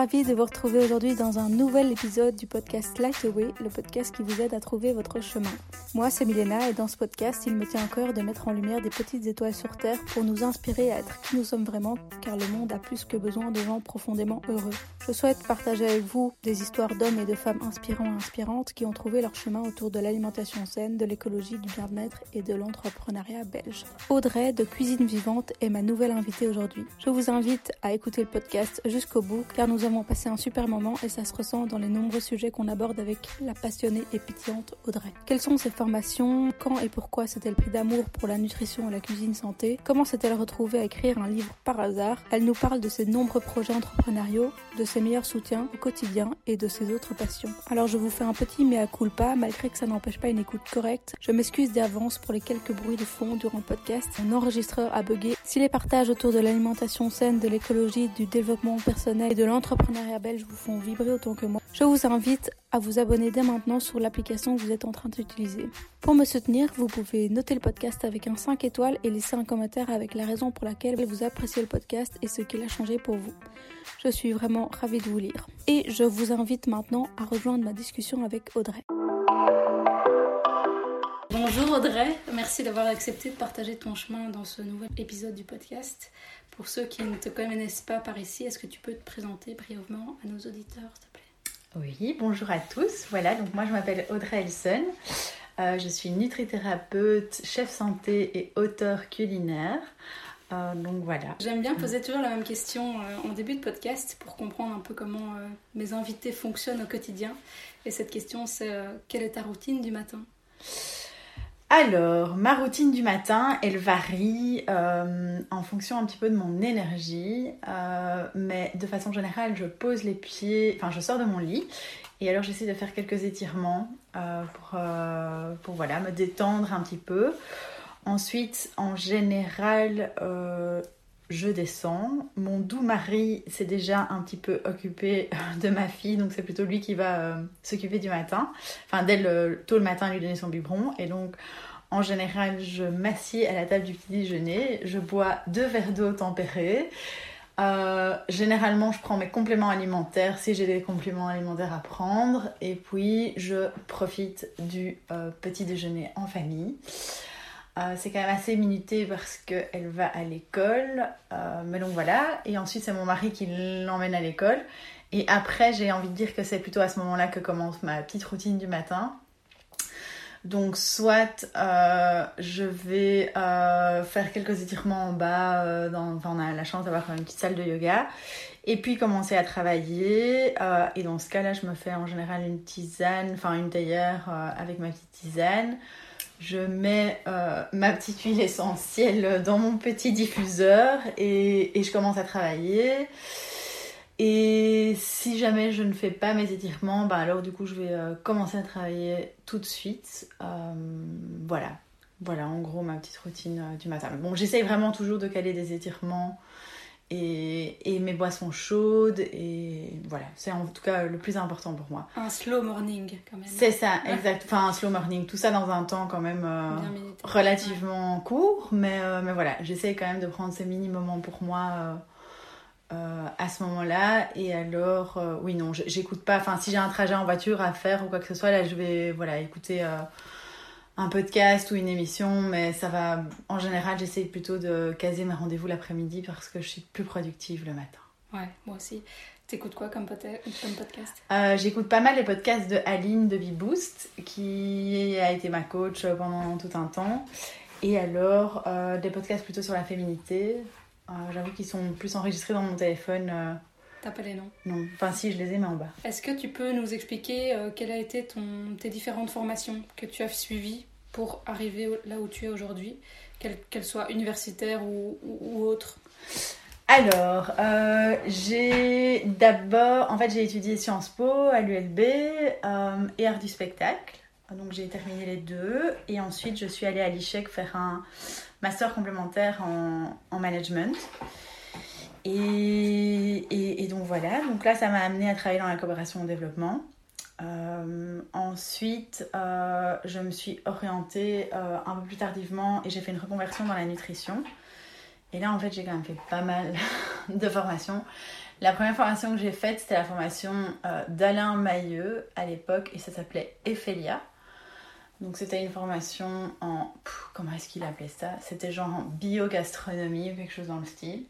ravie de vous retrouver aujourd'hui dans un nouvel épisode du podcast Light Away, le podcast qui vous aide à trouver votre chemin. Moi, c'est Milena et dans ce podcast, il me tient à cœur de mettre en lumière des petites étoiles sur Terre pour nous inspirer à être qui nous sommes vraiment, car le monde a plus que besoin de gens profondément heureux. Je souhaite partager avec vous des histoires d'hommes et de femmes inspirants et inspirantes qui ont trouvé leur chemin autour de l'alimentation saine, de l'écologie, du bien-être et de l'entrepreneuriat belge. Audrey de Cuisine Vivante est ma nouvelle invitée aujourd'hui. Je vous invite à écouter le podcast jusqu'au bout car nous avons passé un super moment et ça se ressent dans les nombreux sujets qu'on aborde avec la passionnée et pétillante Audrey. Quelles sont ses formations? Quand et pourquoi s'est-elle pris d'amour pour la nutrition et la cuisine santé? Comment s'est-elle retrouvée à écrire un livre par hasard? Elle nous parle de ses nombreux projets entrepreneuriaux, de ses meilleurs soutiens au quotidien et de ses autres passions. Alors je vous fais un petit mea culpa, malgré que ça n'empêche pas une écoute correcte. Je m'excuse d'avance pour les quelques bruits de fond durant le podcast. Mon enregistreur a bugué. Si les partages autour de l'alimentation saine, de l'écologie, du développement personnel et de l'entrepreneuriat belge vous font vibrer autant que moi, je vous invite à vous abonner dès maintenant sur l'application que vous êtes en train d'utiliser. Pour me soutenir, vous pouvez noter le podcast avec un 5 étoiles et laisser un commentaire avec la raison pour laquelle vous appréciez le podcast et ce qu'il a changé pour vous. Je suis vraiment ravie de vous lire. Et je vous invite maintenant à rejoindre ma discussion avec Audrey. Bonjour Audrey, merci d'avoir accepté de partager ton chemin dans ce nouvel épisode du podcast. Pour ceux qui ne te connaissent pas par ici, est-ce que tu peux te présenter brièvement à nos auditeurs, s'il te plaît? Oui, bonjour à tous. Voilà, donc moi je m'appelle Audrey Elson. Euh, je suis nutrithérapeute, chef santé et auteur culinaire. Euh, donc voilà. J'aime bien poser toujours la même question euh, en début de podcast pour comprendre un peu comment mes invités fonctionnent au quotidien. Et cette question, c'est quelle est ta routine du matin? Alors, ma routine du matin, elle varie euh, en fonction un petit peu de mon énergie, euh, mais de façon générale, je pose les pieds, enfin, je sors de mon lit et alors j'essaie de faire quelques étirements euh, pour, pour voilà, me détendre un petit peu. Ensuite, en général, je descends. Mon doux mari s'est déjà un petit peu occupé de ma fille, donc c'est plutôt lui qui va euh, s'occuper du matin. Enfin, dès le, tôt le matin, lui donner son biberon. Et donc, en général, je m'assieds à la table du petit déjeuner. Je bois deux verres d'eau tempérée. Euh, généralement, je prends mes compléments alimentaires si j'ai des compléments alimentaires à prendre. Et puis, je profite du euh, petit déjeuner en famille. Euh, c'est quand même assez minuté parce qu'elle va à l'école. Euh, mais donc voilà. Et ensuite, c'est mon mari qui l'emmène à l'école. Et après, j'ai envie de dire que c'est plutôt à ce moment-là que commence ma petite routine du matin. Donc, soit euh, je vais faire quelques étirements en bas. Enfin, on a la chance d'avoir une petite salle de yoga. Et puis commencer à travailler. et dans ce cas-là, je me fais en général une tisane, enfin une théière avec ma petite tisane je mets euh, ma petite huile essentielle dans mon petit diffuseur et, je commence à travailler. Et si jamais je ne fais pas mes étirements, bah alors du coup je vais euh, commencer à travailler tout de suite. Euh, voilà, voilà en gros ma petite routine du matin. Bon, j'essaye vraiment toujours de caler des étirements et, mes boissons chaudes et voilà. C'est en tout cas le plus important pour moi. Un slow morning quand même. C'est ça exact. Enfin un slow morning tout ça dans un temps quand même euh, relativement court mais, euh, mais voilà. J'essaie quand même de prendre ces mini moments pour moi euh, à ce moment-là. Et alors oui non j'écoute pas. Enfin si j'ai un trajet en voiture à faire ou quoi que ce soit là je vais voilà écouter un podcast ou une émission, mais ça va. En général, j'essaye plutôt de caser mes rendez-vous l'après-midi parce que je suis plus productive le matin. Ouais, moi aussi. T'écoutes quoi comme, podcast? Euh, J'écoute pas mal les podcasts de Aline de Beboost, qui a été ma coach pendant tout un temps. Et alors, euh, des podcasts plutôt sur la féminité. Euh, j'avoue qu'ils sont plus enregistrés dans mon téléphone. T'as pas les noms? Non, enfin si, je les ai, mais en bas. Est-ce que tu peux nous expliquer quelles a été ton, tes différentes formations que tu as suivies pour arriver là où tu es aujourd'hui, qu'elle soit universitaire ou, ou, autre alors, euh, j'ai d'abord, en fait, j'ai étudié Sciences Po à l'ULB euh, et art du spectacle. Donc, j'ai terminé les deux. Et ensuite, je suis allée à l'ICHEC faire un master complémentaire en, en management. Et, et, et, donc, voilà. Donc là, ça m'a amené à travailler dans la coopération au développement. Euh, ensuite, euh, je me suis orientée euh, un peu plus tardivement et j'ai fait une reconversion dans la nutrition. Et là, en fait, j'ai quand même fait pas mal de formation. La première formation que j'ai faite, c'était la formation d'Alain Mailleux à l'époque et ça s'appelait Ephelia. Donc c'était une formation en... comment est-ce qu'il appelait ça? C'était genre en biogastronomie quelque chose dans le style.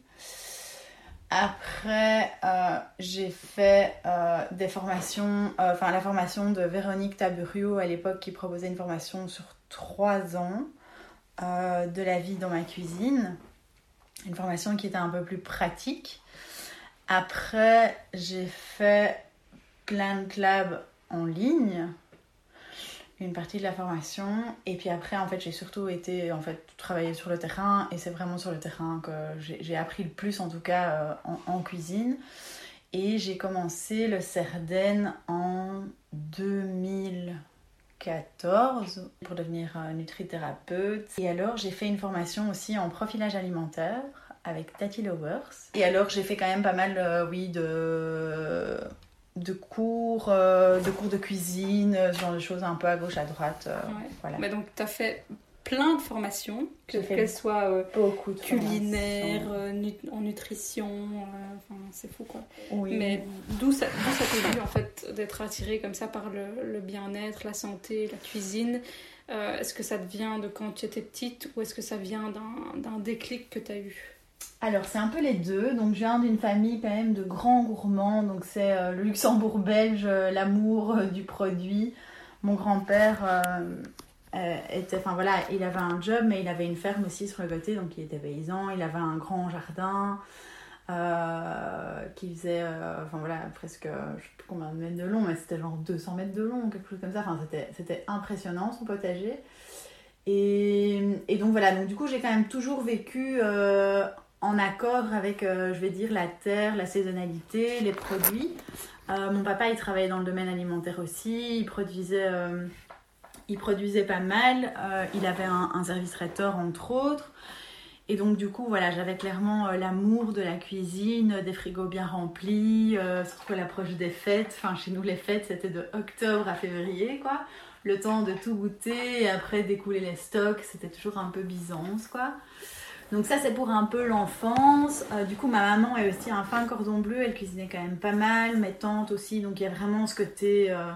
Après, euh, j'ai fait euh, des formations, enfin la formation de Véronique Taburio à l'époque qui proposait une formation sur trois ans de la vie dans ma cuisine. Une formation qui était un peu plus pratique. Après, j'ai fait plein de clubs en ligne, une partie de la formation. Et puis après, en fait, j'ai surtout été en fait travailler sur le terrain. Et c'est vraiment sur le terrain que j'ai appris le plus, en tout cas euh, en, cuisine. Et j'ai commencé le Cerden en 2014 pour devenir euh, nutrithérapeute. Et alors, j'ai fait une formation aussi en profilage alimentaire avec Tati Lowers. Et alors j'ai fait quand même pas mal, euh, oui, de, de cours, euh, de cours de cuisine, ce genre de choses un peu à gauche, à droite. Euh, voilà. Mais donc tu as fait plein de formations, qu'elles soient beaucoup culinaires, en nutrition, enfin c'est fou quoi. Oui. Mais d'où ça, ça t'est venu en fait d'être attiré comme ça par le, le bien-être, la santé, la cuisine? Est-ce que ça te vient de quand tu étais petite ou est-ce que ça vient d'un déclic que tu as eu? Alors, c'est un peu les deux. Donc, je viens d'une famille quand même de grands gourmands. Donc, c'est euh, le Luxembourg belge, euh, l'amour euh, du produit. Mon grand-père était, enfin voilà, il avait un job, mais il avait une ferme aussi sur le côté. Donc, il était paysan. Il avait un grand jardin qui faisait, enfin voilà, presque, je sais plus combien de mètres de long, mais c'était genre 200 mètres de long, quelque chose comme ça. Enfin, c'était impressionnant son potager. Et, et, donc voilà, donc du coup j'ai quand même toujours vécu en accord avec, euh, je vais dire, la terre, la saisonnalité, les produits. Euh, mon papa, il travaillait dans le domaine alimentaire aussi, il produisait, euh, pas mal, il avait un, service traiteur entre autres. Et donc du coup, voilà, j'avais clairement l'amour de la cuisine, des frigos bien remplis, surtout l'approche des fêtes. Enfin, chez nous, les fêtes, c'était de octobre à février, quoi. Le temps de tout goûter et après d'écouler les stocks, c'était toujours un peu bisance, quoi. Donc ça c'est pour un peu l'enfance. Euh, du coup ma maman est aussi un fin cordon bleu, elle cuisinait quand même pas mal, mes tantes aussi, donc il y a vraiment ce côté, euh,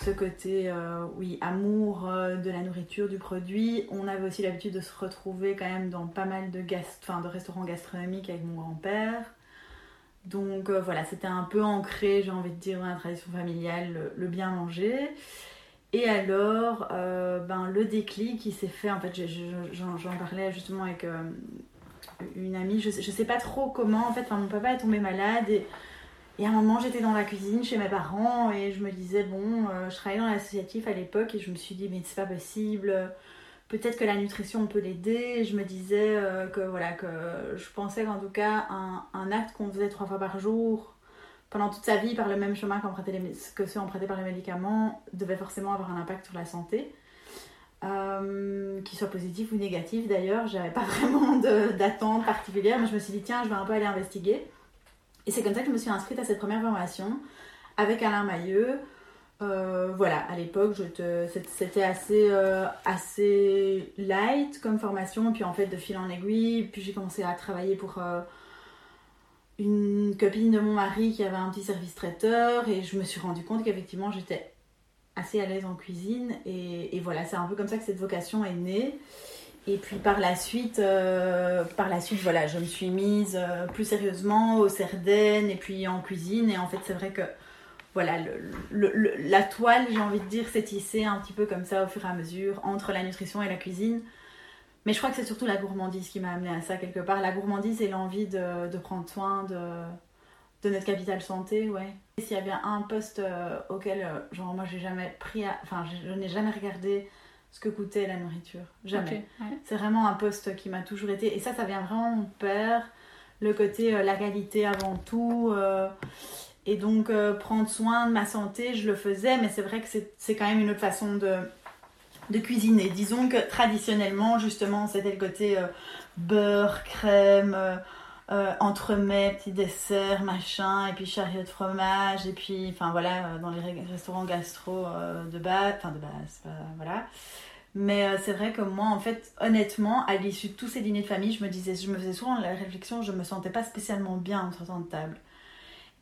ce côté euh, oui, amour de la nourriture, du produit. On avait aussi l'habitude de se retrouver quand même dans pas mal de, de restaurants gastronomiques avec mon grand-père. Donc voilà, c'était un peu ancré, j'ai envie de dire, dans la tradition familiale, le bien manger. Et alors, euh, ben, le déclic qui s'est fait, en fait, j'en parlais justement avec euh, une amie, je, je sais pas trop comment, en fait, mon papa est tombé malade et, et à un moment j'étais dans la cuisine chez mes parents et je me disais, bon, euh, je travaillais dans l'associatif à l'époque et je me suis dit, mais c'est pas possible, peut-être que la nutrition on peut l'aider. Je me disais que voilà, que je pensais qu'en tout cas, un, un acte qu'on faisait trois fois par jour, pendant toute sa vie par le même chemin les, que ceux empruntés par les médicaments devait forcément avoir un impact sur la santé. Euh, qu'il soit positif ou négatif d'ailleurs, j'avais pas vraiment d'attente particulière, mais je me suis dit tiens, je vais un peu aller investiguer. Et c'est comme ça que je me suis inscrite à cette première formation avec Alain Mailleux. Euh, voilà, à l'époque, c'était assez, euh, assez light comme formation, puis en fait, de fil en aiguille, puis j'ai commencé à travailler pour une copine de mon mari qui avait un petit service traiteur et je me suis rendu compte qu'effectivement j'étais assez à l'aise en cuisine et, voilà c'est un peu comme ça que cette vocation est née. Et puis par la suite euh, par la suite voilà je me suis mise euh, plus sérieusement au Cerdaine et puis en cuisine. Et en fait c'est vrai que voilà la toile j'ai envie de dire s'est tissée un petit peu comme ça au fur et à mesure entre la nutrition et la cuisine mais je crois que c'est surtout la gourmandise qui m'a amené à ça quelque part. La gourmandise et l'envie de, de, prendre soin de, de notre capital santé, ouais. S'il y a bien un poste euh, auquel, euh, genre, moi j'ai jamais pris, enfin, je, n'ai jamais regardé ce que coûtait la nourriture. Jamais. C'est vraiment un poste qui m'a toujours été. Et ça, ça vient vraiment de mon père. Le côté, euh, la qualité avant tout. et donc, prendre soin de ma santé, je le faisais, mais c'est vrai que c'est quand même une autre façon de de cuisiner. Disons que traditionnellement, justement, c'était le côté euh, beurre, crème, euh, euh, entremets, petits desserts, machin, et puis chariot de fromage, et puis, enfin voilà, dans les restaurants gastro de base, enfin de base, voilà. Mais c'est vrai que moi, en fait, honnêtement, à l'issue de tous ces dîners de famille, je me disais, je faisais souvent la réflexion, je me sentais pas spécialement bien en sortant de table.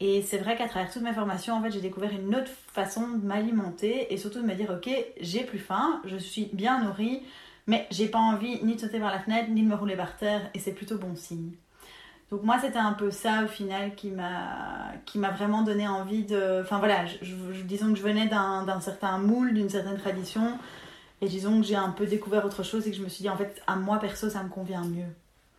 Et c'est vrai qu'à travers toutes mes formations, en fait, j'ai découvert une autre façon de m'alimenter et surtout de me dire, ok, j'ai plus faim, je suis bien nourrie, mais j'ai pas envie ni de sauter par la fenêtre, ni de me rouler par terre, et c'est plutôt bon signe. Donc moi, c'était un peu ça au final qui m'a qui m'a vraiment donné envie de... Enfin voilà, disons que je venais d'un certain moule, d'une certaine tradition, et disons que j'ai un peu découvert autre chose et que je me suis dit, en fait, à moi perso, ça me convient mieux.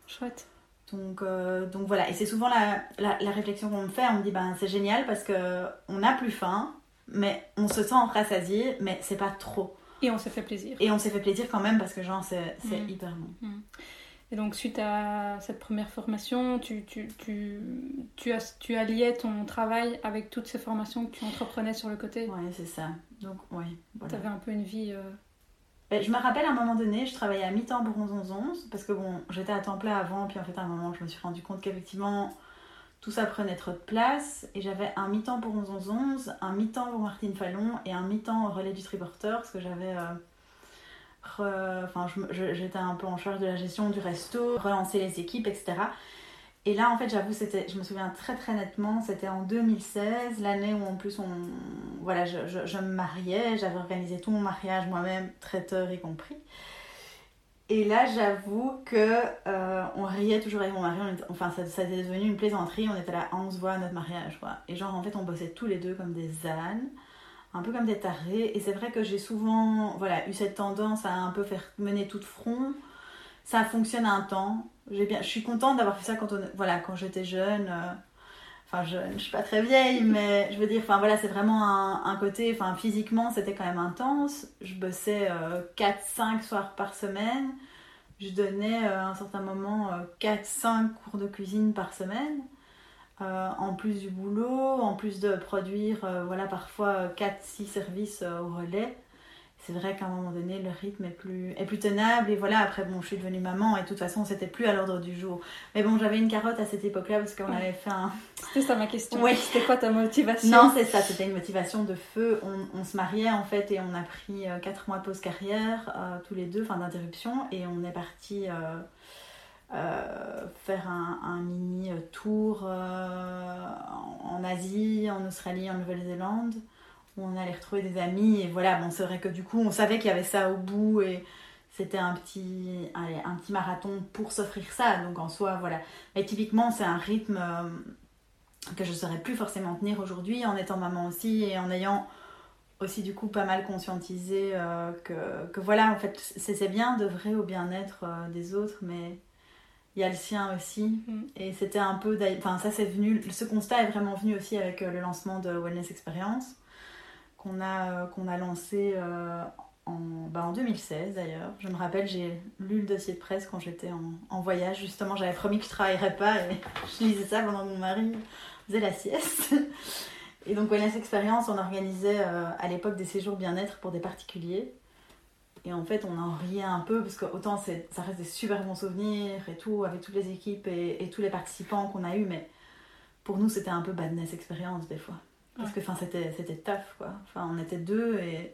Chouette. Donc, euh, donc voilà, et c'est souvent la, la, réflexion qu'on me fait, on me dit, ben c'est génial parce que on n'a plus faim, mais on se sent rassasié, mais c'est pas trop. Et on s'est fait plaisir. Et on s'est fait plaisir quand même parce que genre c'est mm. hyper bon. Mm. Et donc suite à cette première formation, tu, tu, tu, tu, as, tu alliais ton travail avec toutes ces formations que tu entreprenais sur le côté? Oui, c'est ça. Donc, oui. Tu avais un peu une vie... Euh, je me rappelle à un moment donné, je travaillais à mi-temps pour 11-11, parce que bon, j'étais à temps plein avant, puis en fait à un moment je me suis rendu compte qu'effectivement tout ça prenait trop de place, et j'avais un mi-temps pour 11-11, un mi-temps pour Martine Fallon, et un mi-temps au relais du triporteur, parce que j'avais... Euh, j'étais un peu en charge de la gestion du resto, relancer les équipes, etc. Et là, en fait, j'avoue, je me souviens très très nettement, c'était en 2016, l'année où en plus on, voilà, je, me mariais, j'avais organisé tout mon mariage moi-même, traiteur y compris. Et là, j'avoue que euh, on riait toujours avec mon mari, enfin, ça, était devenu une plaisanterie, on était là, on se voit à notre mariage, quoi. Et genre, en fait, on bossait tous les deux comme des ânes, un peu comme des tarés. Et c'est vrai que j'ai souvent, voilà, eu cette tendance à un peu faire mener tout de front. Ça fonctionne un temps, bien, je suis contente d'avoir fait ça quand, on, voilà, j'étais jeune. Euh, enfin, jeune, je suis pas très vieille, mais je veux dire, c'est vraiment un, côté, enfin physiquement, c'était quand même intense. Je bossais 4-5 euh, soirs par semaine. Je donnais euh, à un certain moment 4-5 cours de cuisine par semaine. en plus du boulot, en plus de produire parfois 4-6 services au relais c'est vrai qu'à un moment donné, le rythme est plus, est plus tenable. Et voilà, après, bon, je suis devenue maman et de toute façon, c'était plus à l'ordre du jour. Mais bon, j'avais une carotte à cette époque-là parce qu'on avait fait un. C'était ça ma question. Oui. C'était quoi ta motivation? Non, c'est ça, c'était une motivation de feu. On, on, se mariait en fait et on a pris 4 euh, mois de pause carrière, euh, tous les deux, enfin d'interruption, et on est parti. Euh, faire un, un, mini tour en Asie, en Australie, en Nouvelle-Zélande on allait retrouver des amis. Et voilà, bon, c'est vrai que du coup, on savait qu'il y avait ça au bout et c'était un petit, un petit marathon pour s'offrir ça. Donc en soi, voilà. Mais typiquement, c'est un rythme euh, que je ne saurais plus forcément tenir aujourd'hui en étant maman aussi et en ayant aussi du coup pas mal conscientisé euh, que, voilà, en fait, c'est bien de vrai au bien-être euh, des autres, mais il y a le sien aussi. Mm. Et c'était un peu, enfin ça c'est venu, ce constat est vraiment venu aussi avec le lancement de Wellness Experience qu'on a, euh, qu'on a lancé euh, en, bah en 2016 d'ailleurs. Je me rappelle, j'ai lu le dossier de presse quand j'étais en, en, voyage. Justement, j'avais promis que je travaillerais pas et je lisais ça pendant que mon mari faisait la sieste. Et donc, Wellness Experience, on organisait euh, à l'époque des séjours bien-être pour des particuliers. Et en fait, on en riait un peu parce que autant ça reste des super bons souvenirs et tout, avec toutes les équipes et, et tous les participants qu'on a eu, mais pour nous, c'était un peu badness expérience des fois. Parce que c'était, c'était taf, quoi. Enfin, on était deux et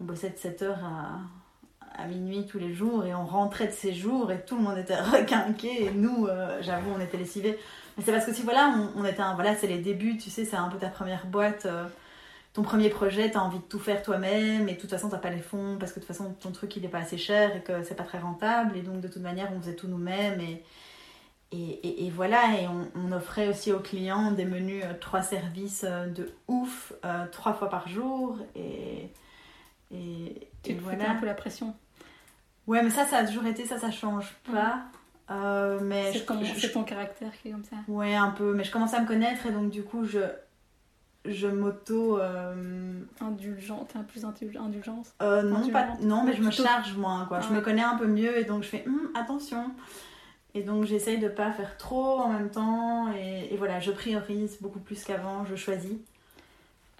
on bossait de 7h à, à, minuit tous les jours et on rentrait de ces jours et tout le monde était requinqué et nous, euh, j'avoue, on était lessivés. Mais c'est parce que si, voilà, on, était un, voilà, c'est les débuts, tu sais, c'est un peu ta première boîte. Euh, ton premier projet, t'as envie de tout faire toi-même et de toute façon t'as pas les fonds parce que de toute façon ton truc il est pas assez cher et que c'est pas très rentable et donc de toute manière on faisait tout nous-mêmes et, et, et, voilà, et on, offrait aussi aux clients des menus euh, trois services euh, de ouf, euh, trois fois par jour. Et, et, tu voilà. un peu la pression? Ouais, mais ça, ça a toujours été, ça, ça change pas. mais c'est ton caractère qui est comme ça? Ouais, un peu. Mais je commence à me connaître et donc du coup, je, je m'auto. Indulgente, t'as plus indulgence? Non, pas, non, mais je me charge moins, quoi. Je me connais un peu mieux et donc je fais hum, attention. Et donc j'essaye de pas faire trop en même temps. Et, voilà, je priorise beaucoup plus qu'avant, je choisis.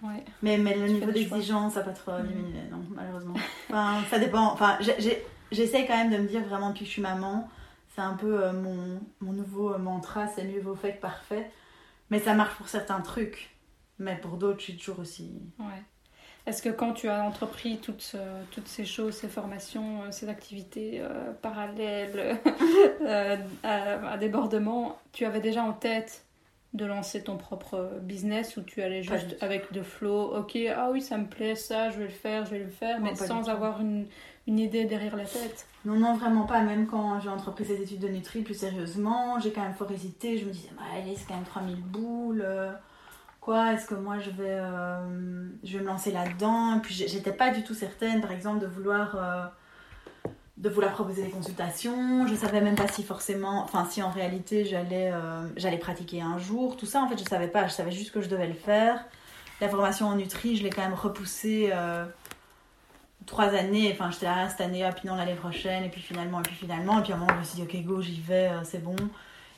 Ouais. Mais, mais le niveau d'exigence n'a pas trop mm. diminué, non, malheureusement. Enfin, ça dépend. Enfin, j'essaye quand même de me dire vraiment depuis que je suis maman, c'est un peu euh, mon, mon, nouveau mantra, c'est mieux vaut fait que parfait. Mais ça marche pour certains trucs. Mais pour d'autres, je suis toujours aussi. Ouais. Est-ce que quand tu as entrepris toutes, toutes ces choses, ces formations, ces activités parallèles à, débordement, tu avais déjà en tête de lancer ton propre business ou tu allais juste avec de flow, ok, ah oui, ça me plaît, ça, je vais le faire, je vais le faire, mais sans avoir une, une, idée derrière la tête? Non, non, vraiment pas. Même quand j'ai entrepris ces études de Nutri plus sérieusement, j'ai quand même fort hésité. Je me disais, bah, allez, c'est quand même 3000 boules. Quoi, est-ce que moi je vais, euh, je vais me lancer là-dedans? Et puis j'étais pas du tout certaine, par exemple, de vouloir. Euh, de vouloir proposer des consultations. Je savais même pas si forcément, enfin si en réalité j'allais euh, j'allais pratiquer un jour. Tout ça en fait je savais pas. Je savais juste que je devais le faire. La formation en Nutri, je l'ai quand même repoussée trois années. Enfin j'étais là cette année, puis non l'année prochaine, et puis finalement, et puis finalement, et puis à un moment je me suis dit ok go j'y vais, c'est bon.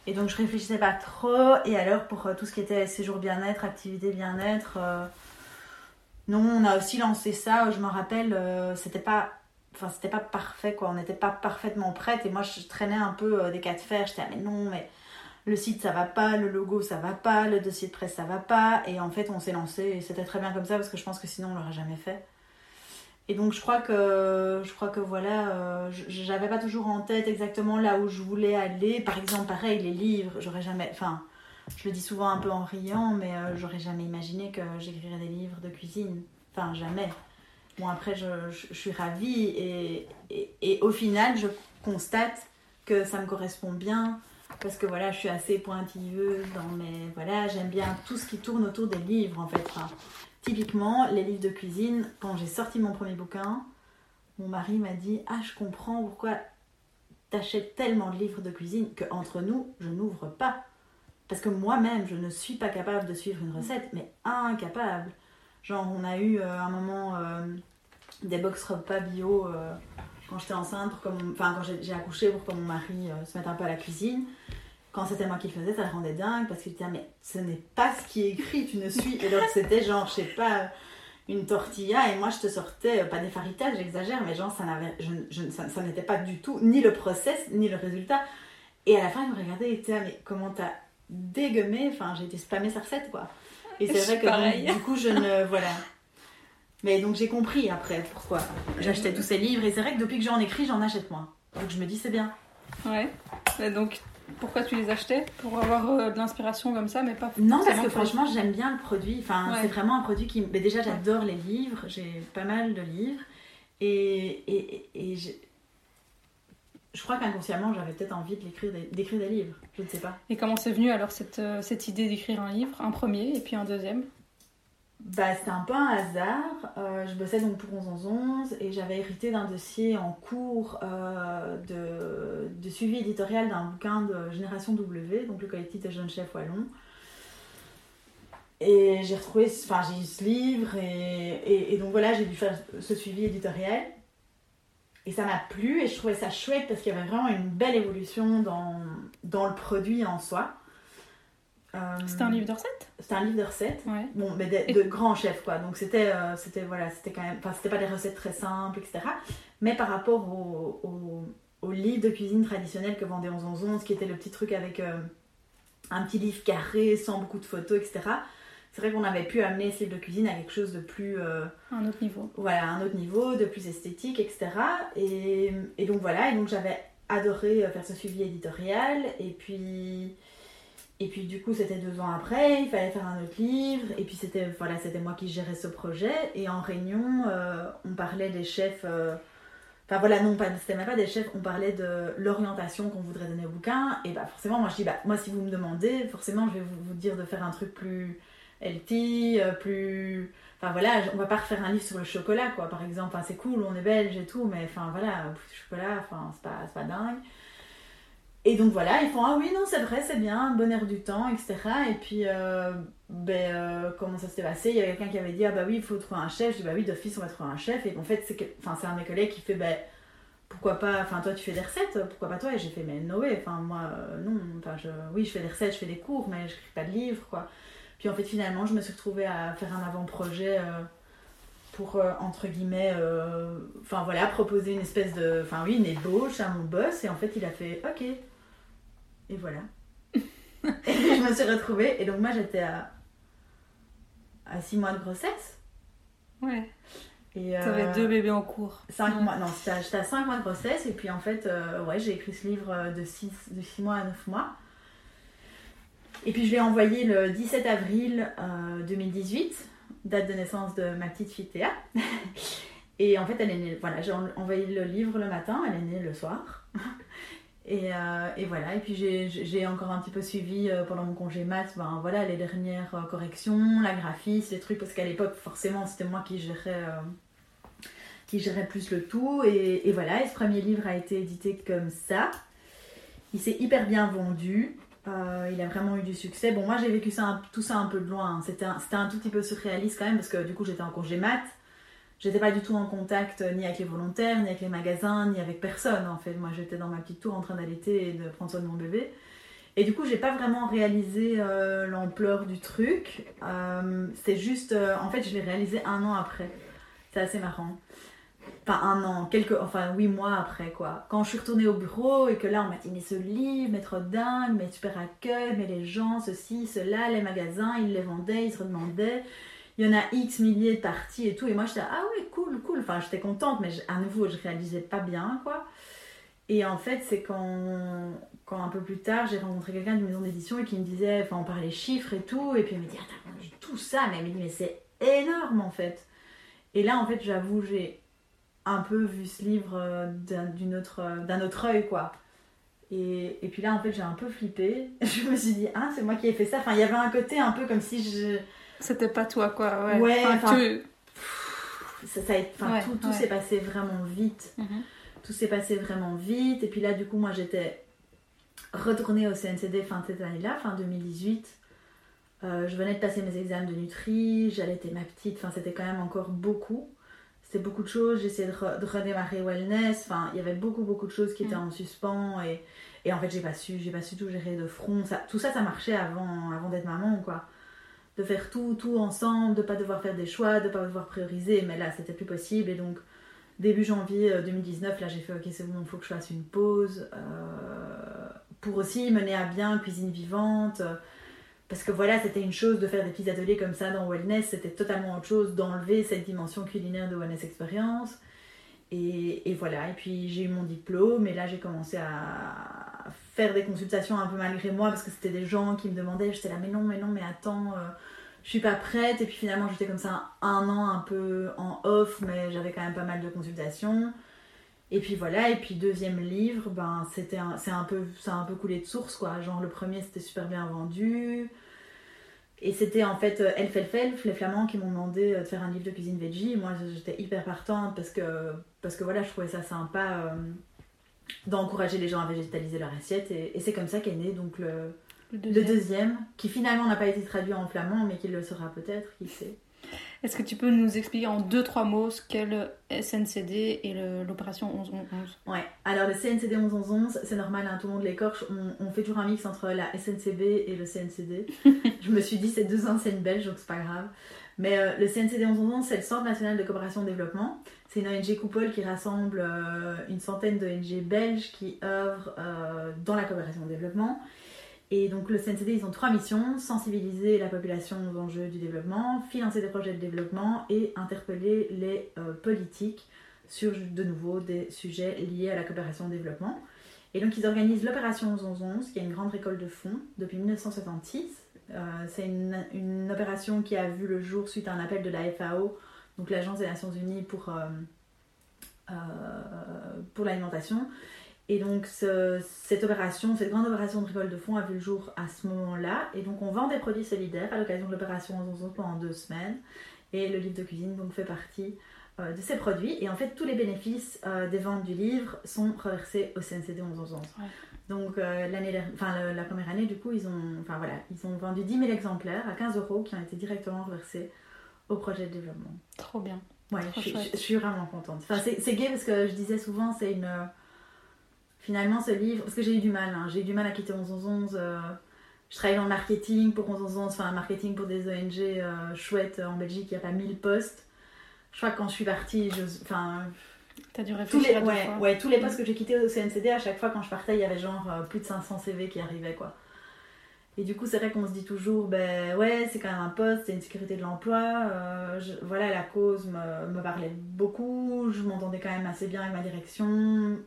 Et donc je réfléchissais pas trop. Et alors pour tout ce qui était séjour bien-être, activité bien-être. non, on a aussi lancé ça, je me rappelle, c'était pas enfin c'était pas parfait quoi. On n'était pas parfaitement prête et moi je traînais un peu euh, des cas de fer. J'étais ah mais non mais le site ça va pas. Le logo ça va pas. Le dossier de presse ça va pas. Et en fait on s'est lancé. Et c'était très bien comme ça parce que je pense que sinon on l'aurait jamais fait et donc je crois que je crois que voilà euh, j'avais pas toujours en tête exactement là où je voulais aller par exemple pareil les livres j'aurais jamais enfin je le dis souvent un peu en riant mais euh, j'aurais jamais imaginé que j'écrirais des livres de cuisine enfin jamais Bon, après, je, suis ravie et, et, au final, je constate que ça me correspond bien parce que voilà, je suis assez pointilleuse dans mes. Voilà, j'aime bien tout ce qui tourne autour des livres en fait. Typiquement, les livres de cuisine, quand j'ai sorti mon premier bouquin, mon mari m'a dit Ah, je comprends pourquoi t'achètes tellement de livres de cuisine que entre nous, je n'ouvre pas. Parce que moi-même, je ne suis pas capable de suivre une recette, mais incapable. Genre, on a eu euh, un moment euh, des box repas bio euh, quand j'étais enceinte, pour enfin, quand j'ai accouché pour que mon mari se mette un peu à la cuisine. Quand c'était moi qui le faisais, ça le rendait dingue parce qu'il disait, mais ce n'est pas ce qui est écrit, tu ne suis. Et donc, c'était genre, je sais pas, une tortilla et moi je te sortais, pas des faritas, j'exagère, mais genre, ça, n'avait, je, ça, ça n'était pas du tout ni le process, ni le résultat. Et à la fin, il me regardait et disait, mais comment t'as dégueumé, enfin, j'ai été spammée sa recette, quoi. Et c'est vrai que du coup, je ne. Voilà. Mais donc j'ai compris après pourquoi j'achetais tous ces livres. Et c'est vrai que depuis que j'en écris, j'en achète moins. Donc je me dis, c'est bien. Ouais. Et donc pourquoi tu les achetais Pour avoir euh, de l'inspiration comme ça, mais pas Non, parce que franchement, j'aime bien le produit. Enfin, c'est vraiment un produit qui. Mais déjà, j'adore les livres. J'ai pas mal de livres. Et, et, et, je crois qu'inconsciemment, j'avais peut-être envie d'écrire des, d'écrire des livres. Je ne sais pas. Et comment c'est venu alors cette, euh, cette idée d'écrire un livre Un premier et puis un deuxième? Bah, C'était un peu un hasard. Euh, je bossais donc pour 1111 et j'avais hérité d'un dossier en cours euh, de, suivi éditorial d'un bouquin de Génération W, donc le collectif des jeunes chefs wallons. Et j'ai retrouvé, enfin j'ai eu ce livre et, et, et donc voilà, j'ai dû faire ce suivi éditorial. Et ça m'a plu et je trouvais ça chouette parce qu'il y avait vraiment une belle évolution dans le produit en soi. Euh, c'était un livre de recettes? C'était un livre de recettes. Bon, mais de, grands chefs, quoi. Donc c'était, euh, c'était, voilà, c'était quand même. Enfin, c'était pas des recettes très simples, etc. Mais par rapport au, au, au livre de cuisine traditionnel que vendait 1111, qui était le petit truc avec euh, un petit livre carré, sans beaucoup de photos, etc c'est vrai qu'on avait pu amener ce livre de cuisine à quelque chose de plus. Euh, un autre niveau. Voilà, un autre niveau, de plus esthétique, etc. Et, et donc voilà, et donc j'avais adoré faire ce suivi éditorial. Et puis. Et puis du coup, c'était deux ans après, il fallait faire un autre livre. Et puis c'était voilà, c'était moi qui gérais ce projet. Et en réunion, euh, on parlait des chefs. Enfin voilà, non, c'était même pas des chefs, on parlait de l'orientation qu'on voudrait donner au bouquin. Et bah forcément, moi je dis, bah moi si vous me demandez, forcément je vais vous, vous dire de faire un truc plus healthy, euh, plus. Enfin voilà, on va pas refaire un livre sur le chocolat, quoi, par exemple. Enfin, c'est cool, on est belge et tout, mais enfin voilà, le chocolat, enfin, c'est pas, pas dingue. Et donc voilà, ils font Ah oui, non, c'est vrai, c'est bien, bon air du temps, etc. Et puis, euh, ben, euh, comment ça s'est passé? Il y a quelqu'un qui avait dit Ah bah oui, il faut trouver un chef. Je dis Bah oui, d'office, on va trouver un chef. Et en fait, c'est un de mes collègues qui fait Ben, pourquoi pas, enfin, toi, tu fais des recettes, pourquoi pas toi? Et j'ai fait Mais Noé, enfin, moi, non, enfin, je, oui, je fais des recettes, je fais des cours, mais je n'écris pas de livres, quoi. Puis en fait, finalement, je me suis retrouvée à faire un avant-projet euh, pour, euh, entre guillemets, euh, enfin voilà, proposer une espèce de, enfin oui, une ébauche à mon boss. Et en fait, il a fait OK. Et voilà. et je me suis retrouvée. Et donc, moi, j'étais à, à six mois de grossesse. Ouais. Et, T'avais euh, deux bébés en cours. Cinq Ouais. mois, non, j'étais à- j'étais à 5 mois de grossesse et puis en fait, euh, ouais, j'ai écrit ce livre de 6 de six mois à 9 mois. Et puis je l'ai envoyé le 17 avril euh, 2018, date de naissance de ma petite fille Théa. Et en fait, elle est née, voilà, j'ai en- envoyé le livre le matin, elle est née le soir. Et, euh, et voilà, et puis j'ai- encore un petit peu suivi euh, pendant mon congé maths, ben voilà, les dernières euh, corrections, la graphie, les trucs, parce qu'à l'époque, forcément, c'était moi qui gérais, qui plus le tout. Et, voilà, et ce premier livre a été édité comme ça. Il s'est hyper bien vendu. Il a vraiment eu du succès. Bon, moi j'ai vécu ça, tout ça un peu de loin. hein. C'était un, un tout petit peu surréaliste quand même parce que du coup j'étais en congé maths. J'étais pas du tout en contact euh, ni avec les volontaires, ni avec les magasins, ni avec personne en fait. Moi j'étais dans ma petite tour en train d'allaiter et de prendre soin de mon bébé. Et du coup j'ai pas vraiment réalisé euh, l'ampleur du truc. Euh, c'est juste, en fait je l'ai réalisé un an après. C'est assez marrant. Enfin un an, quelques, enfin huit mois après quoi. Quand je suis retournée au bureau et que là on m'a dit mais ce livre, mais trop dingue, mais super accueil, mais les gens, ceci, cela, les magasins, ils les vendaient, ils se redemandaient. Il y en a X milliers de parties et tout. Et moi j'étais ah ouais cool, cool. Enfin j'étais contente mais à nouveau je réalisais pas bien quoi. Et en fait c'est quand, quand un peu plus tard j'ai rencontré quelqu'un d'une maison d'édition et qui me disait, enfin on parlait chiffres et tout. Et puis il me dit ah t'as vendu tout ça, mais elle me dit mais c'est énorme en fait. Et là en fait j'avoue j'ai un peu vu ce livre euh, d'un autre, euh, autre œil, quoi. Et, et puis là, en fait, j'ai un peu flippé. Je me suis dit, ah, c'est moi qui ai fait ça. Enfin, il y avait un côté un peu comme si je. C'était pas toi, quoi. Ouais. Ouais, Enfin, tu- Ça, ça a été- enfin, Ouais, tout tout ouais. s'est passé vraiment vite. Mhm. Tout s'est passé vraiment vite. Et puis là, du coup, moi, j'étais retournée au CNCD fin de cette année-là, fin 2018. Euh, je venais de passer mes examens de Nutri, j'allaitais ma petite, enfin c'était quand même encore beaucoup. C'était beaucoup de choses, j'essayais de, re- de redémarrer wellness, enfin il y avait beaucoup beaucoup de choses qui étaient Mm. en suspens et, et en fait j'ai pas su, j'ai pas su tout gérer de front. Ça, tout ça ça marchait avant, avant d'être maman quoi. De faire tout, tout ensemble, de pas devoir faire des choix, de pas devoir prioriser, mais là c'était plus possible. Et donc début janvier euh, 2019 là j'ai fait ok c'est bon il faut que je fasse une pause euh, pour aussi mener à bien cuisine vivante. euh, parce que voilà, c'était une chose de faire des petits ateliers comme ça dans Wellness, c'était totalement autre chose d'enlever cette dimension culinaire de Wellness Experience. Et, et voilà, et puis j'ai eu mon diplôme, et là j'ai commencé à faire des consultations un peu malgré moi, parce que c'était des gens qui me demandaient, j'étais là, mais non, mais non, mais attends, euh, je suis pas prête. Et puis finalement, j'étais comme ça un an un peu en off, mais j'avais quand même pas mal de consultations. Et puis voilà, et puis deuxième livre, ben c'est un peu, ça un peu coulé de source quoi. Genre le premier c'était super bien vendu. Et c'était en fait euh, Elf Elf les Flamands qui m'ont demandé euh, de faire un livre de cuisine veggie. Moi j'étais hyper partante parce que, parce que voilà, je trouvais ça sympa d'encourager les gens à végétaliser leur assiette. Et, et c'est comme ça qu'est né donc le, Le le deuxième. deuxième, qui finalement n'a pas été traduit en flamand, mais qui le sera peut-être, qui sait. Est-ce que tu peux nous expliquer en deux, trois mots ce qu'est le SNCD et l'opération 11-11-11 Ouais, alors le CNCD 1111, c'est normal, hein, tout le monde l'écorche. On, on fait toujours un mix entre la SNCB et le CNCD. je me suis dit, c'est deux anciennes belges, donc c'est pas grave. Mais euh, le CNCD 1111, c'est le Centre national de coopération et développement. C'est une ONG coupole qui rassemble euh, une centaine d'ONG belges qui œuvrent euh, dans la coopération et développement. Et donc le CNCD, ils ont trois missions sensibiliser la population aux enjeux du développement, financer des projets de développement et interpeller les euh, politiques sur de nouveau des sujets liés à la coopération au développement. Et donc ils organisent l'opération 1111, qui est une grande récolte de fonds depuis 1966. Euh, c'est une, opération qui a vu le jour suite à un appel de la FAO, donc l'Agence des Nations Unies pour, euh, euh, pour l'alimentation. Et donc ce- cette opération, cette grande opération de récolte de fonds a vu le jour à ce moment-là. Et donc on vend des produits solidaires à l'occasion de l'opération 1111 pendant deux semaines. Et le livre de cuisine donc fait partie euh, de ces produits. Et en fait, tous les bénéfices euh, des ventes du livre sont reversés au CNCD 1111. Ouais. Donc euh, l'année, enfin la première année, du coup, ils ont, enfin voilà, ils ont vendu 10 000 exemplaires à 15 euros qui ont été directement reversés au projet de développement. Trop bien. Ouais, je, suis- chouette. je suis vraiment contente. Enfin, c'est gay parce que je disais souvent, c'est une. Euh, Finalement, ce livre, parce que j'ai eu du mal, hein, j'ai eu du mal à quitter 1111. euh, je travaille dans le marketing pour 1111, enfin, un marketing pour des ONG euh, chouettes en Belgique, il n'y a pas 1000 postes. Je crois que quand je suis partie, je, enfin, T'as dû tous les, à ouais, fois. ouais, tous les postes que j'ai quittés au CNCD, à chaque fois quand je partais, il y avait genre euh, plus de 500 CV qui arrivaient quoi. Et du coup, c'est vrai qu'on se dit toujours, ben ouais, c'est quand même un poste, c'est une sécurité de l'emploi. Euh, voilà, la cause me, me, parlait beaucoup, je m'entendais quand même assez bien avec ma direction,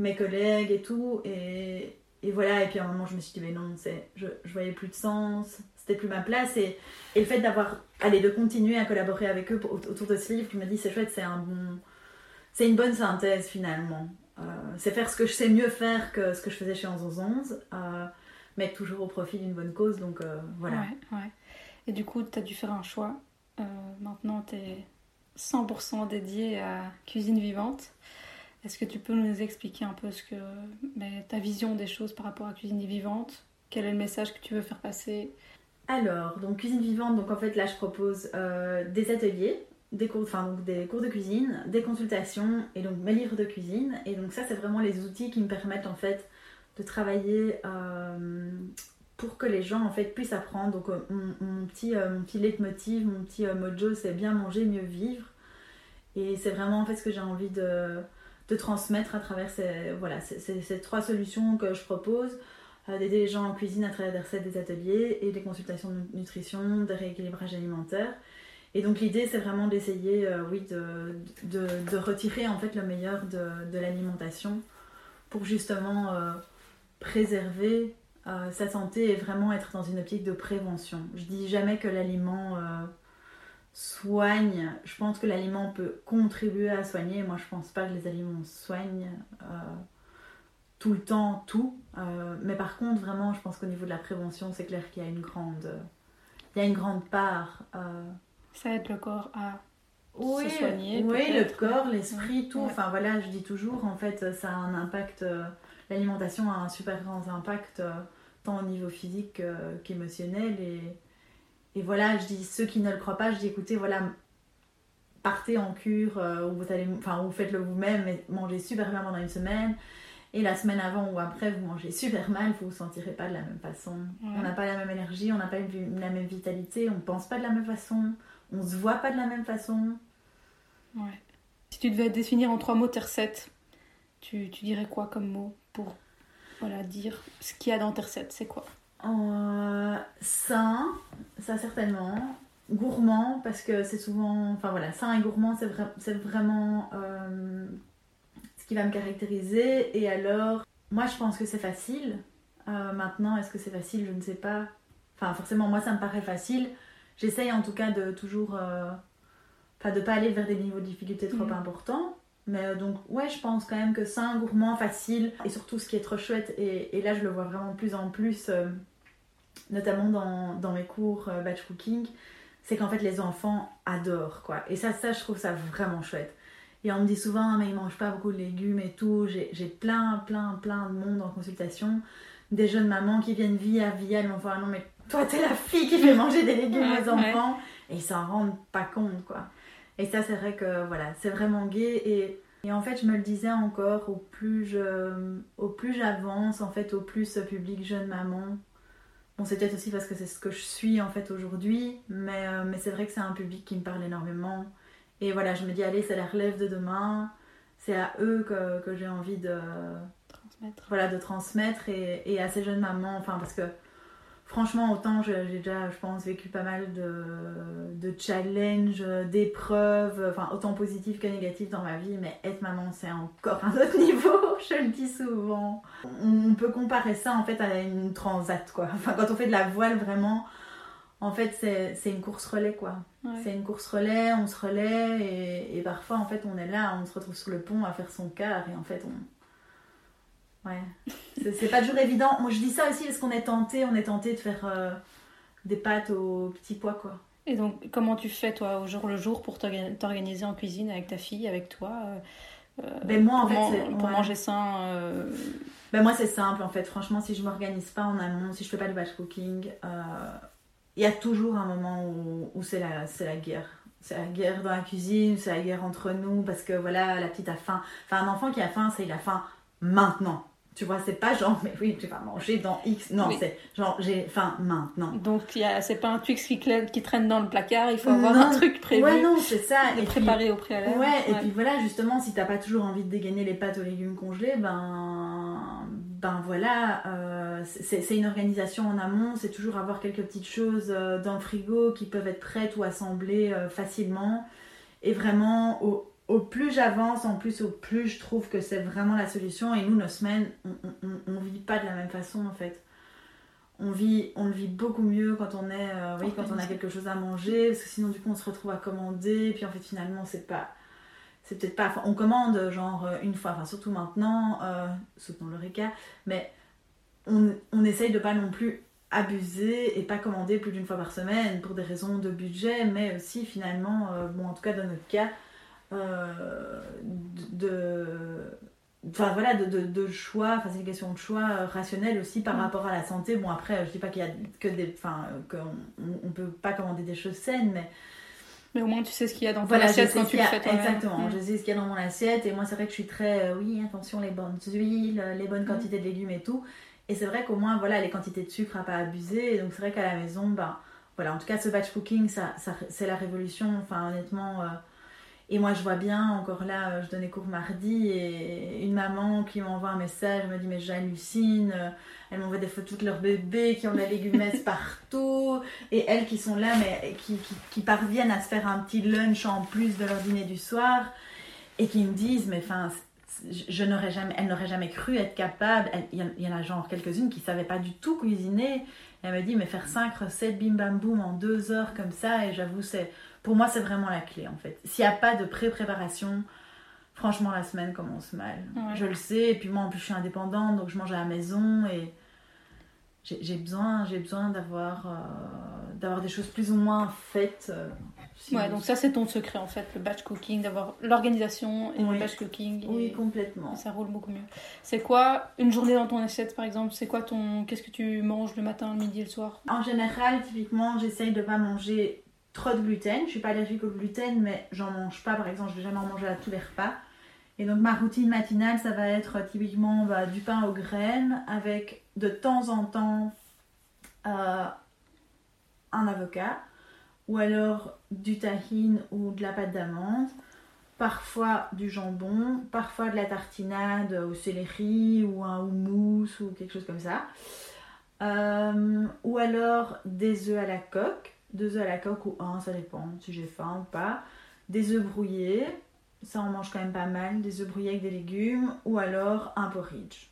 mes collègues et tout. Et, et voilà, et puis à un moment, je me suis dit, mais non, je, je voyais plus de sens, c'était plus ma place. Et, et le fait d'avoir, allez, de continuer à collaborer avec eux autour de ce livre, je me dis, c'est chouette, c'est un bon, c'est une bonne synthèse finalement. Euh, c'est faire ce que je sais mieux faire que ce que je faisais chez 1111. Euh, mais toujours au profit d'une bonne cause. Donc euh, voilà. Et du coup, tu as dû faire un choix. Euh, maintenant, tu es 100% dédié à Cuisine Vivante. Est-ce que tu peux nous expliquer un peu ce que, mais, ta vision des choses par rapport à Cuisine Vivante Quel est le message que tu veux faire passer? Alors, donc Cuisine Vivante, donc en fait là je propose euh, des ateliers, des cours, enfin, donc des cours de cuisine, des consultations et donc mes livres de cuisine. Et donc ça c'est vraiment les outils qui me permettent en fait de travailler euh, pour que les gens en fait puissent apprendre. Donc euh, mon, petit, mon petit leitmotiv, mon petit mojo, c'est bien manger, mieux vivre. Et c'est vraiment en fait ce que j'ai envie de, de, transmettre à travers ces, voilà, ces, trois solutions que je propose. d'aider les gens en cuisine à travers des recettes, des ateliers et des consultations de nutrition, de rééquilibrage alimentaire. Et donc l'idée c'est vraiment d'essayer oui, de, de, retirer en fait le meilleur de, de l'alimentation pour justement préserver euh, sa santé et vraiment être dans une optique de prévention. Je dis jamais que l'aliment euh, soigne. Je pense que l'aliment peut contribuer à soigner. Moi, je pense pas que les aliments soignent euh, tout le temps tout. mais par contre, vraiment, je pense qu'au niveau de la prévention, c'est clair qu'il y a une grande, il y a une grande part. Ça aide le corps à oui, se soigner. Oui, le corps, l'esprit, tout. Enfin voilà, je dis toujours, en fait, ça a un impact l'alimentation a un super grand impact euh, tant au niveau physique qu'émotionnel. Et, et, voilà, je dis, ceux qui ne le croient pas, je dis, écoutez, voilà, partez en cure euh, ou, vous allez, enfin, ou faites-le vous-même et mangez super bien pendant une semaine. Et la semaine avant ou après, vous mangez super mal, vous ne vous sentirez pas de la même façon. On n'a pas la même énergie, on n'a pas la même vitalité, on ne pense pas de la même façon, on ne se voit pas de la même façon. Ouais. Si tu devais définir en trois mots tes recettes, tu, tu dirais quoi comme mot pour voilà, dire ce qu'il y a dans tes recettes C'est quoi? Euh, Sain, ça certainement. Gourmand, parce que c'est souvent. Enfin voilà, sain et gourmand, c'est vraiment euh, ce qui va me caractériser. Et alors, moi je pense que c'est facile. Euh, maintenant, est-ce que c'est facile? Je ne sais pas. Enfin, forcément, moi ça me paraît facile. J'essaye en tout cas de toujours. Enfin, de pas aller vers des niveaux de difficulté trop mhm. importants. Mais donc, ouais, je pense quand même que un gourmand, facile. Et surtout, ce qui est trop chouette, et, là, je le vois vraiment de plus en plus, euh, notamment dans, dans, mes cours euh, batch cooking, c'est qu'en fait, les enfants adorent, quoi. Et ça, ça, je trouve ça vraiment chouette. Et on me dit souvent, mais ils mangent pas beaucoup de légumes et tout. J'ai plein, plein, plein de monde en consultation. Des jeunes mamans qui viennent vie à vie, elles m'ont ah non, mais toi, t'es la fille qui fait manger des légumes aux enfants. Et ils s'en rendent pas compte, quoi. Et ça, c'est vrai que voilà, c'est vraiment gay. Et, et, en fait, je me le disais encore, au plus je, au plus j'avance, en fait, au plus ce public jeune maman. Bon, c'est peut-être aussi parce que c'est ce que je suis en fait aujourd'hui, mais, euh, mais c'est vrai que c'est un public qui me parle énormément. Et voilà, je me dis, allez, c'est la relève de demain. C'est à eux que, que j'ai envie de transmettre. Voilà, de transmettre et, et à ces jeunes mamans, enfin, parce que franchement, autant j'ai déjà, je pense, vécu pas mal de, de challenges, d'épreuves, enfin, autant positives que négatives dans ma vie, mais être maman, c'est encore un autre niveau, je le dis souvent. On peut comparer ça, en fait, à une transat, quoi. Enfin, quand on fait de la voile, vraiment, en fait, c'est une course relais, quoi. C'est une course relais, on se relaie, et, et, parfois, en fait, on est là, on se retrouve sur le pont à faire son quart, et en fait, on Ouais. C'est pas toujours évident. Moi, je dis ça aussi parce qu'on est tenté, on est tenté de faire euh, des pâtes au petit pois, quoi. Et donc, comment tu fais, toi, au jour le jour, pour t'organiser en cuisine avec ta fille, avec toi euh, ben moi, en fait, pour manger sain. Euh, ben moi, c'est simple, en fait. Franchement, si je m'organise pas en amont, si je fais pas de batch cooking, il y a toujours un moment où, où c'est la, la guerre c'est la guerre dans la cuisine, c'est la guerre entre nous, parce que voilà, la petite a faim. Enfin, un enfant qui a faim, c'est il a faim maintenant. Tu vois, c'est pas genre, mais oui, tu vas manger dans X. Non, c'est genre, j'ai faim maintenant. Donc, c'est pas un Twix qui, qui, traîne dans le placard, il faut avoir un truc prévu. Ouais, non, c'est ça. Et, préparé au préalable. Ouais, et puis voilà, justement, si t'as pas toujours envie de dégainer les pâtes aux légumes congelés, ben. ben voilà, euh, c'est une organisation en amont, c'est toujours avoir quelques petites choses dans le frigo qui peuvent être prêtes ou assemblées facilement. Et vraiment, au, au plus j'avance, en plus, au plus je trouve que c'est vraiment la solution. Et nous, nos semaines, on ne vit pas de la même façon en fait. On vit, on le vit beaucoup mieux quand on est, euh, oui, quand on a quelque chose à manger, parce que sinon du coup on se retrouve à commander, et puis en fait finalement c'est pas, c'est peut-être pas, on commande genre euh, une fois, enfin surtout maintenant, euh, surtout le RECA, mais on, on essaye de pas non plus abuser et pas commander plus d'une fois par semaine pour des raisons de budget, mais aussi finalement, euh, bon en tout cas dans notre cas, de, enfin voilà de, de, choix enfin c'est une question de choix euh, rationnel aussi par mm. rapport à la santé bon après je dis pas qu'il y a que des enfin qu'on on peut pas commander des choses saines mais mais au moins tu sais ce qu'il y a dans ton assiette quand tu le fais exactement mm. je sais ce qu'il y a dans mon assiette et moi c'est vrai que je suis très euh, oui attention les bonnes huiles les bonnes mm. quantités de légumes et tout et c'est vrai qu'au moins voilà les quantités de sucre à pas abuser donc c'est vrai qu'à la maison ben voilà en tout cas ce batch cooking ça, ça c'est la révolution enfin honnêtement et moi, je vois bien, encore là, euh, je donnais cours mardi et une maman qui m'envoie un message me dit Mais j'hallucine. Elle m'envoie des photos de leur bébé qui ont de la légumesse partout. Et elles qui sont là, mais qui, qui, parviennent à se faire un petit lunch en plus de leur dîner du soir. Et qui me disent Mais enfin, je n'aurais jamais, elle n'aurait jamais cru être capable. Il y, en a genre quelques-unes qui ne savaient pas du tout cuisiner. elle me dit Mais faire 5 recettes bim bam boum en deux heures comme ça, et j'avoue, c'est pour moi, c'est vraiment la clé en fait. S'il n'y a pas de pré-préparation, franchement, la semaine commence mal. Je le sais. Et puis moi, en plus, je suis indépendante, donc je mange à la maison et j'ai besoin, j'ai besoin d'avoir euh, d'avoir des choses plus ou moins faites. Euh, ouais, donc ça c'est ton secret en fait, le batch cooking, d'avoir l'organisation et le batch cooking. Oui, complètement. Ça roule beaucoup mieux. C'est quoi une journée dans ton assiette par exemple? C'est quoi ton, qu'est-ce que tu manges le matin, le midi et le soir? En général, typiquement, j'essaye de pas manger trop de gluten. Je suis pas allergique au gluten, mais j'en mange pas. Par exemple, je vais jamais en manger à tous les repas. Et donc ma routine matinale, ça va être typiquement bah, du pain aux graines avec de temps en temps euh, un avocat ou alors du tahine ou de la pâte d'amande, parfois du jambon, parfois de la tartinade au céleri ou un houmous ou quelque chose comme ça. Euh, ou alors des œufs à la coque deux œufs à la coque ou un, ça dépend si j'ai faim ou pas. Des œufs brouillés, ça on mange quand même pas mal. Des œufs brouillés avec des légumes ou alors un porridge.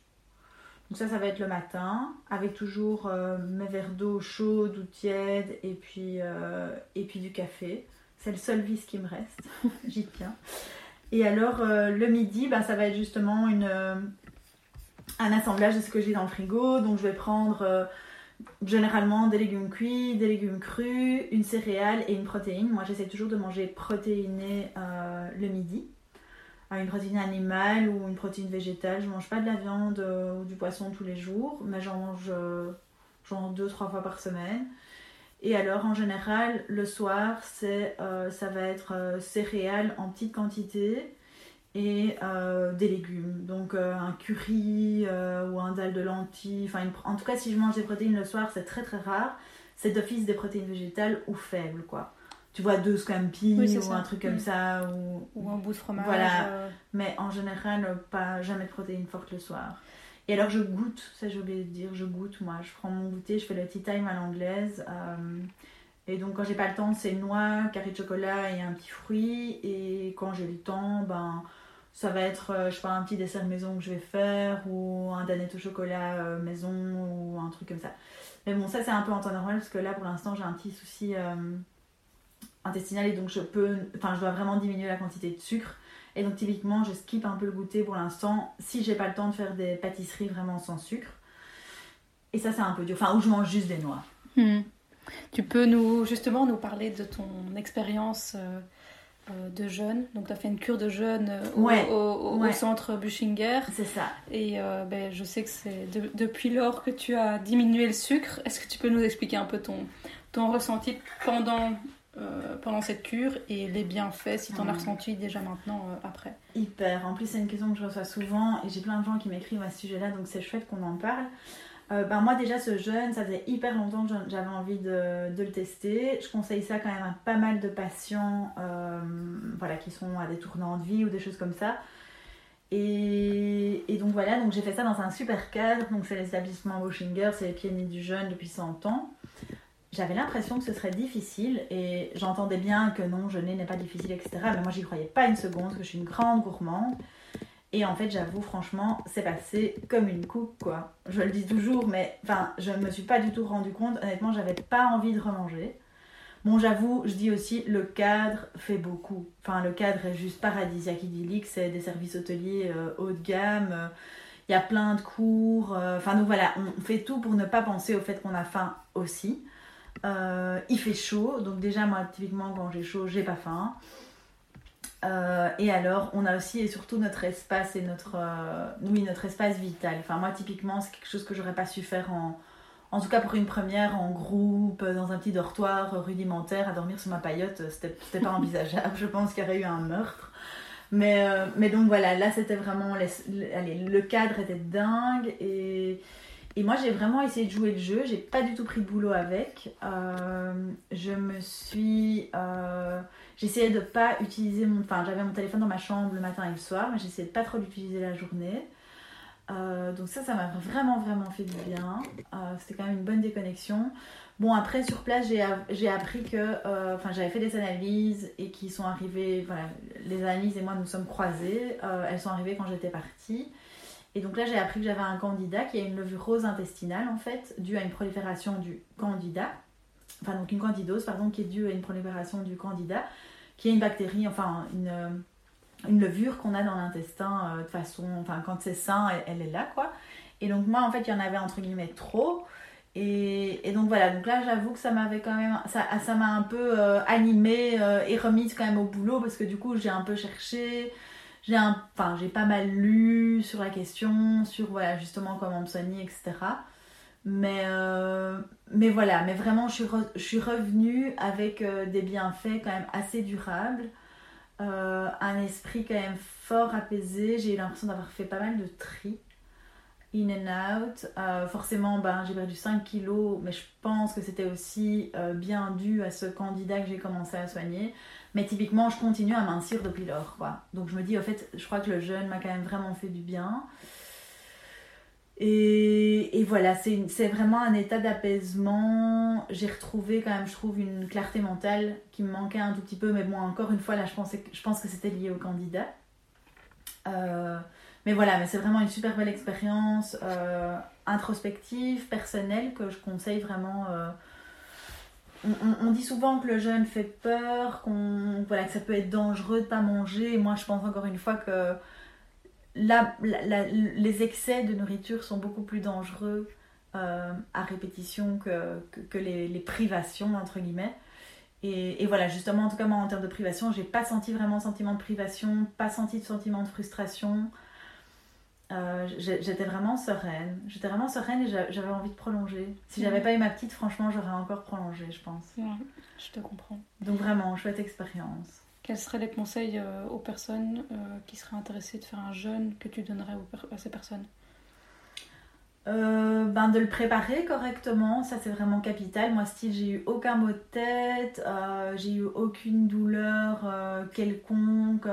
Donc ça, ça va être le matin avec toujours euh, mes verres d'eau chaude ou tiède et puis, euh, et puis du café. C'est le seul vice qui me reste. J'y tiens. Et alors euh, le midi, bah, ça va être justement une, un assemblage de ce que j'ai dans le frigo. Donc je vais prendre généralement des légumes cuits, des légumes crus, une céréale et une protéine. Moi, j'essaie toujours de manger protéiné euh, le midi. Euh, une protéine animale ou une protéine végétale. Je mange pas de la viande euh, ou du poisson tous les jours, mais j'en mange genre deux, trois fois par semaine. Et alors, en général, le soir, c'est, ça va être céréales en petite quantité et euh, des légumes. Donc euh, un curry euh, ou un dalle de lentilles. Enfin, en tout cas, si je mange des protéines le soir, c'est très très rare. C'est d'office des protéines végétales ou faibles, quoi. Tu vois, deux scampi ou un truc comme mm. ça. Ou, ou, un bout de fromage. Voilà. Mais en général, pas jamais de protéines fortes le soir. Et alors, je goûte, ça j'ai oublié de dire, je goûte moi. Je prends mon goûter, je fais le tea time à l'anglaise. Et donc, quand j'ai pas le temps, c'est noix, carré de chocolat et un petit fruit. Et quand j'ai le temps, ben ça va être, euh, je sais pas, un petit dessert maison que je vais faire ou un danette au chocolat euh, maison ou un truc comme ça. Mais bon, ça c'est un peu en temps normal parce que là pour l'instant j'ai un petit souci euh, intestinal et donc je peux, enfin je dois vraiment diminuer la quantité de sucre. Et donc typiquement je skip un peu le goûter pour l'instant si j'ai pas le temps de faire des pâtisseries vraiment sans sucre. Et ça c'est un peu dur, enfin où je mange juste des noix. Hmm. Tu peux nous justement nous parler de ton expérience euh, de jeûne. Donc, tu as fait une cure de jeûne euh, au, centre Bushinger. C'est ça. Et euh, ben, je sais que c'est depuis lors que tu as diminué le sucre. Est-ce que tu peux nous expliquer un peu ton, ton ressenti pendant, pendant cette cure et les bienfaits, si tu en as ressenti déjà maintenant après? Hyper. En plus, c'est une question que je reçois souvent et j'ai plein de gens qui m'écrivent à ce sujet-là, donc c'est chouette qu'on en parle. Euh, ben moi déjà ce jeûne, ça faisait hyper longtemps que j'avais envie de, le tester. Je conseille ça quand même à pas mal de patients euh, voilà, qui sont à des tournants de vie ou des choses comme ça. Et, donc voilà, donc j'ai fait ça dans un super cadre. Donc c'est l'établissement Washinger, c'est les pionniers du jeune depuis 100 ans. J'avais l'impression que ce serait difficile et j'entendais bien que non, jeûner n'est pas difficile, etc. Mais moi, j'y croyais pas une seconde, que je suis une grande gourmande. Et en fait, j'avoue, franchement, c'est passé comme une coupe, quoi. Je le dis toujours, mais enfin, je ne me suis pas du tout rendu compte. Honnêtement, j'avais pas envie de remanger. Bon, j'avoue, je dis aussi, le cadre fait beaucoup. Enfin, le cadre est juste paradisiaque, idyllique. C'est des services hôteliers euh, haut de gamme. euh, Il y a plein de cours. euh, Enfin, donc voilà, on fait tout pour ne pas penser au fait qu'on a faim aussi. Euh, il fait chaud, donc déjà, moi, typiquement, quand j'ai chaud, j'ai pas faim. Euh, et alors, on a aussi et surtout notre espace et notre, euh, oui, notre espace vital. Enfin, moi, typiquement, c'est quelque chose que j'aurais pas su faire en, en tout cas pour une première, en groupe, dans un petit dortoir rudimentaire, à dormir sur ma paillote. C'était c'était pas envisageable. Je pense qu'il y aurait eu un meurtre. Mais, euh, mais donc voilà, là, c'était vraiment. allez, le cadre était dingue. Et, et moi, j'ai vraiment essayé de jouer le jeu. J'ai pas du tout pris de boulot avec. Euh, je me suis. J'essayais de pas utiliser mon. Enfin, j'avais mon téléphone dans ma chambre le matin et le soir, mais j'essayais de pas trop l'utiliser la journée. Euh, donc, ça, ça m'a vraiment, vraiment fait du bien. Euh, C'était quand même une bonne déconnexion. Bon, après, sur place, j'ai appris que. euh, Enfin, j'avais fait des analyses et qui sont arrivées. Voilà, les analyses et moi, nous sommes croisées. Elles sont arrivées quand j'étais partie. Et donc là, j'ai appris que j'avais un candidat qui a une levure rose intestinale, en fait, due à une prolifération du candida. Enfin, donc une candidose, pardon, qui est due à une prolifération du candida, qui est une bactérie, enfin, une, euh, une levure qu'on a dans l'intestin euh, de façon. Enfin, quand c'est sain, elle, est là, quoi. Et donc, moi, en fait, il y en avait entre guillemets trop. Et, et donc voilà, donc là j'avoue que ça m'avait quand même, ça m'a un peu euh, animée et remise quand même au boulot parce que du coup j'ai un peu cherché, j'ai pas mal lu sur la question, sur voilà justement comment me soigner, etc. Mais, euh, mais voilà, mais vraiment je suis, je suis revenue avec euh, des bienfaits quand même assez durables, euh, un esprit quand même fort apaisé, j'ai eu l'impression d'avoir fait pas mal de tri in and out. Forcément, ben, j'ai perdu 5 kilos, mais je pense que c'était aussi bien dû à ce candidat que j'ai commencé à soigner. Mais typiquement, je continue à mincir depuis lors. Quoi. Donc je me dis, en fait, je crois que le jeûne m'a quand même vraiment fait du bien. Et, voilà, c'est vraiment un état d'apaisement. J'ai retrouvé quand même, je trouve, une clarté mentale qui me manquait un tout petit peu. Mais bon, encore une fois, là, je, pense que c'était lié au candidat. Euh, mais voilà, mais c'est vraiment une super belle expérience euh, introspective, personnelle, que je conseille vraiment. euh. On, dit souvent que le jeûne fait peur, qu'on voilà, que ça peut être dangereux de pas manger. Et moi, je pense encore une fois que la- la- la- les excès de nourriture sont beaucoup plus dangereux euh, à répétition que, que, que les, les privations, entre guillemets. Et, et voilà, justement, en tout cas, moi, en termes de privation, j'ai pas senti vraiment de sentiment de privation, pas senti de sentiment de frustration. Euh, j'étais vraiment sereine. J'étais vraiment sereine et j'a- j'avais envie de prolonger. Si j'avais pas eu ma petite, franchement, j'aurais encore prolongé, je pense. Ouais, je te comprends. Donc vraiment, chouette expérience. Quels seraient les conseils euh, aux personnes euh, qui seraient intéressées de faire un jeûne que tu donnerais à ces personnes? Euh, ben de le préparer correctement, ça c'est vraiment capital. Moi, style, j'ai eu aucun mot de tête, j'ai eu aucune douleur quelconque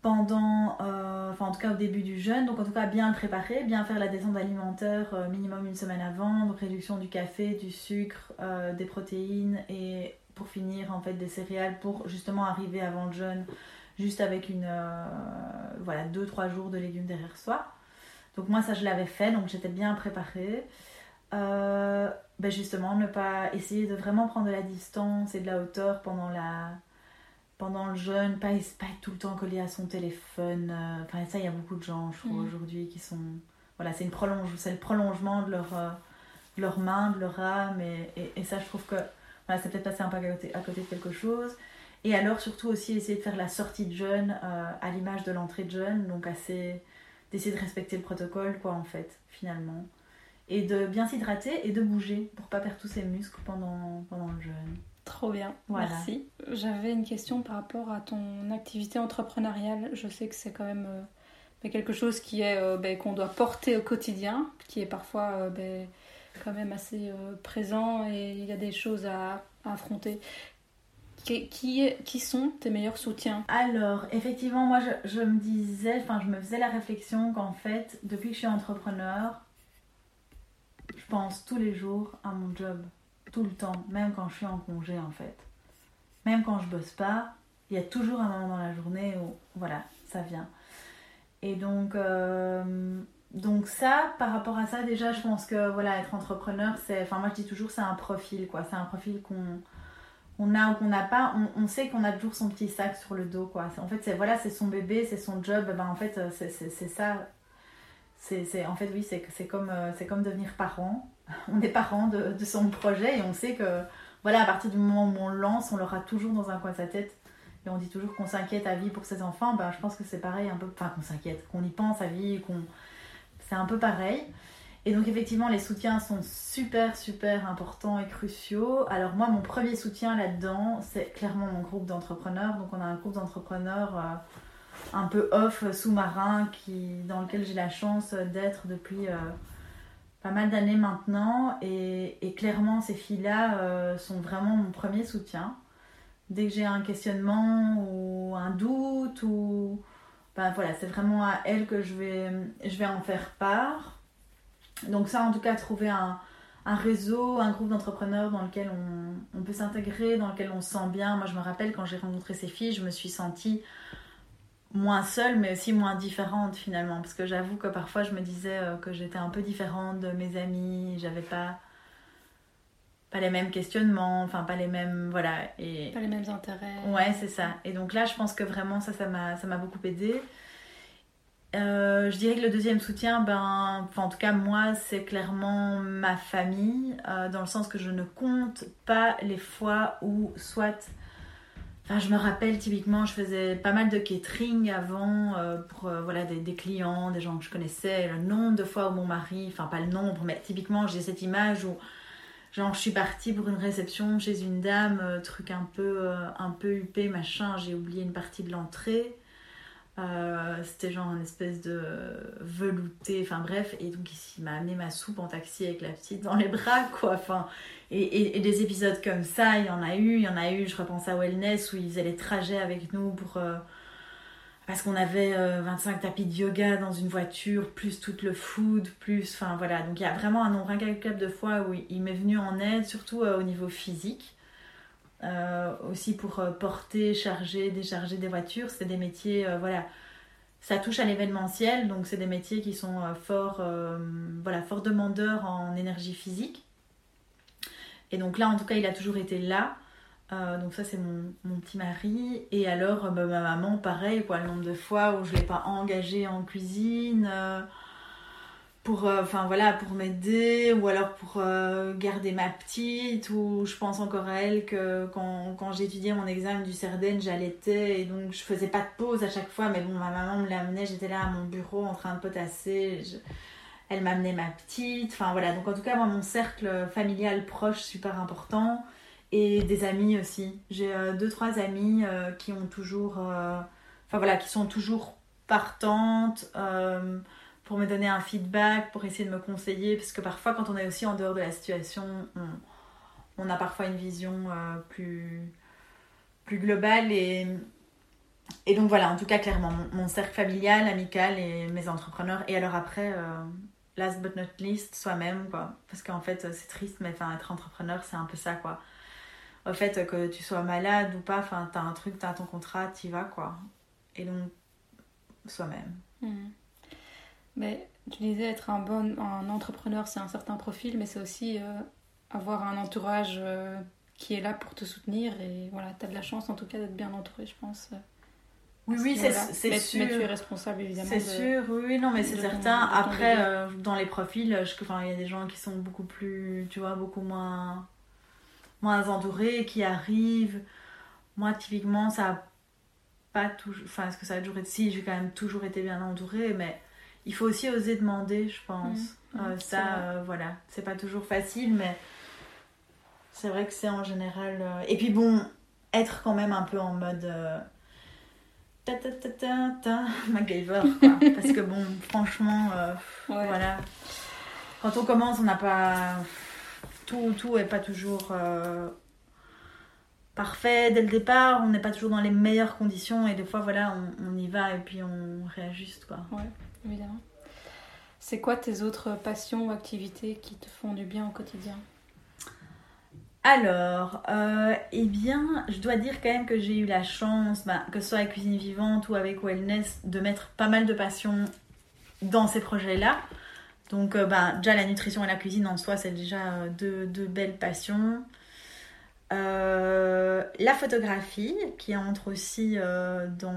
pendant, enfin en tout cas au début du jeûne. Donc en tout cas bien le préparer, bien faire la descente alimentaire minimum une semaine avant, donc réduction du café, du sucre, des protéines et pour finir en fait des céréales pour justement arriver avant le jeûne, juste avec une, euh, voilà, 2-3 jours de légumes derrière soi. Donc moi ça je l'avais fait, donc j'étais bien préparée. Euh, ben justement, ne pas essayer de vraiment prendre de la distance et de la hauteur pendant, la, pendant le jeûne, pas, pas être tout le temps collé à son téléphone. euh, Enfin ça il y a beaucoup de gens je trouve Mhm. aujourd'hui qui sont... Voilà, c'est une prolonge, c'est le prolongement de leur, de leur main, de leur âme et, et, et ça je trouve que voilà, c'est peut-être passé un peu à côté, à côté de quelque chose. Et alors surtout aussi essayer de faire la sortie de jeûne euh, à l'image de l'entrée de jeûne, donc assez d'essayer de respecter le protocole, quoi, en fait, finalement. Et de bien s'hydrater et de bouger pour pas perdre tous ses muscles pendant, pendant le jeûne. Trop bien, Voilà. merci. J'avais une question par rapport à ton activité entrepreneuriale. Je sais que c'est quand même euh, ben, quelque chose qui est euh, ben, qu'on doit porter au quotidien, qui est parfois euh, ben, quand même assez euh, présent et il y a des choses à, affronter. Qui, qui, qui, sont tes meilleurs soutiens? Alors, effectivement, moi, je, je me disais, enfin, je me faisais la réflexion qu'en fait, depuis que je suis entrepreneur, je pense tous les jours à mon job, tout le temps, même quand je suis en congé, en fait. Même quand je bosse pas, il y a toujours un moment dans la journée où, voilà, ça vient. Et donc, euh, donc ça, par rapport à ça, déjà, je pense que voilà, être entrepreneur, c'est, enfin moi je dis toujours, c'est un profil, quoi. C'est un profil qu'on on a ou qu'on n'a pas. On, sait qu'on a toujours son petit sac sur le dos, quoi. En fait, c'est voilà, c'est son bébé, c'est son job. Ben en fait, c'est, c'est, ça. C'est, en fait, oui, c'est, c'est comme, euh, c'est comme devenir parent. On est parent de, de, son projet et on sait que voilà, à partir du moment où on lance, on l'aura toujours dans un coin de sa tête. Et on dit toujours qu'on s'inquiète à vie pour ses enfants. Ben, je pense que c'est pareil un peu. Enfin, qu'on s'inquiète, qu'on y pense à vie, qu'on c'est un peu pareil. Et donc effectivement, les soutiens sont super, super importants et cruciaux. Alors moi, mon premier soutien là-dedans, c'est clairement mon groupe d'entrepreneurs. Donc on a un groupe d'entrepreneurs euh, un peu off, sous-marin, qui, dans lequel j'ai la chance d'être depuis euh, pas mal d'années maintenant. Et, clairement, ces filles-là euh, sont vraiment mon premier soutien. Dès que j'ai un questionnement ou un doute ou ben voilà, c'est vraiment à elle que je vais, en faire part. Donc ça, en tout cas, trouver un, un réseau, un groupe d'entrepreneurs dans lequel on, on peut s'intégrer, dans lequel on se sent bien. Moi, je me rappelle quand j'ai rencontré ces filles, je me suis sentie moins seule, mais aussi moins différente finalement. Parce que j'avoue que parfois, je me disais euh, que j'étais un peu différente de mes amis, j'avais pas pas les mêmes questionnements, enfin pas les mêmes voilà et pas les mêmes intérêts. Ouais, c'est ça. Et donc là, je pense que vraiment ça ça m'a ça m'a beaucoup aidé. Euh, je dirais que le deuxième soutien, ben, en tout cas moi, c'est clairement ma famille, euh, dans le sens que je ne compte pas les fois où soit, enfin, je me rappelle typiquement, je faisais pas mal de catering avant euh, pour voilà des, des, clients, des gens que je connaissais, le nombre de fois où mon mari, enfin pas le nombre, mais typiquement j'ai cette image où Genre, je suis partie pour une réception chez une dame, euh, truc un peu, euh, un peu huppé, machin, j'ai oublié une partie de l'entrée. Euh, c'était genre une espèce de velouté, enfin bref, et donc il m'a amené ma soupe en taxi avec la petite dans les bras, quoi. Enfin, et, des épisodes comme ça, il y en a eu, il y en a eu, je repense à Wellness où ils faisaient les trajets avec nous pour parce qu'on avait 25 euh, tapis de yoga dans une voiture, plus tout le food, plus. Enfin voilà, donc il y a vraiment un nombre incalculable de fois où il m'est venu en aide, surtout euh, au niveau physique. Euh, aussi pour porter, charger, décharger des voitures. C'est des métiers, voilà, ça touche à l'événementiel, donc c'est des métiers qui sont fort, voilà, fort demandeurs en énergie physique. Et donc là, en tout cas, il a toujours été là. Euh, donc ça c'est mon, petit mari. Et alors euh, bah, ma maman pareil quoi, le nombre de fois où je l'ai pas engagée en cuisine euh, pour enfin voilà pour m'aider ou alors pour garder ma petite ou je pense encore à elle que quand, quand j'étudiais mon examen du Cerdaine j'allaitais et donc je faisais pas de pause à chaque fois mais bon ma maman me l'amenait j'étais là à mon bureau en train de potasser elle m'amenait ma petite enfin voilà donc en tout cas moi mon cercle familial proche super important et des amis aussi. J'ai euh, deux, trois amis euh, qui ont toujours. Euh, enfin voilà, qui sont toujours partantes pour me donner un feedback, pour essayer de me conseiller, parce que parfois, quand on est aussi en dehors de la situation, on, on a parfois une vision plus, plus globale. Et, et donc voilà, en tout cas, clairement, mon, cercle familial, amical et mes entrepreneurs. Et alors après, last but not least, soi-même, quoi. Parce qu'en fait, c'est triste, mais enfin, être entrepreneur, c'est un peu ça, quoi au fait que tu sois malade ou pas, enfin, t'as un truc, t'as ton contrat, t'y vas, quoi. Et donc, soi-même. Hmm. Mais tu disais être un bon un entrepreneur, c'est un certain profil, mais c'est aussi euh, avoir un entourage euh, qui est là pour te soutenir. Et voilà, tu as de la chance en tout cas d'être bien entouré, je pense. Oui, oui, c'est sûr. Mais tu es responsable évidemment. C'est sûr, oui, non, mais c'est certain. Après, euh, dans les profils, il y a des gens qui sont beaucoup plus, tu vois, beaucoup moins moins entourée, qui arrive. Moi, typiquement, ça a pas toujours. Enfin, est-ce que ça a toujours été. Si, j'ai quand même toujours été bien entourée, mais il faut aussi oser demander, je pense. Mmh. Euh, mmh, ça, euh, voilà. C'est pas toujours facile, mais c'est vrai que c'est en général. Euh, et puis bon, être quand même un peu en mode. Ta ta ta ta ta, MacGyver, quoi. Parce que bon, franchement, voilà. Quand on commence, on n'a pas tout, tout est pas toujours euh, parfait dès le départ, on n'est pas toujours dans les meilleures conditions et des fois voilà on, on y va et puis on réajuste quoi. Ouais, évidemment. C'est quoi tes autres passions ou activités qui te font du bien au quotidien? Alors, euh, eh bien, je dois dire quand même que j'ai eu la chance, bah, que ce soit avec Cuisine Vivante ou avec Wellness, de mettre pas mal de passion dans ces projets-là. Donc, euh, bah, déjà, la nutrition et la cuisine en soi, c'est déjà euh, deux, belles passions. Euh, la photographie, qui entre aussi dans,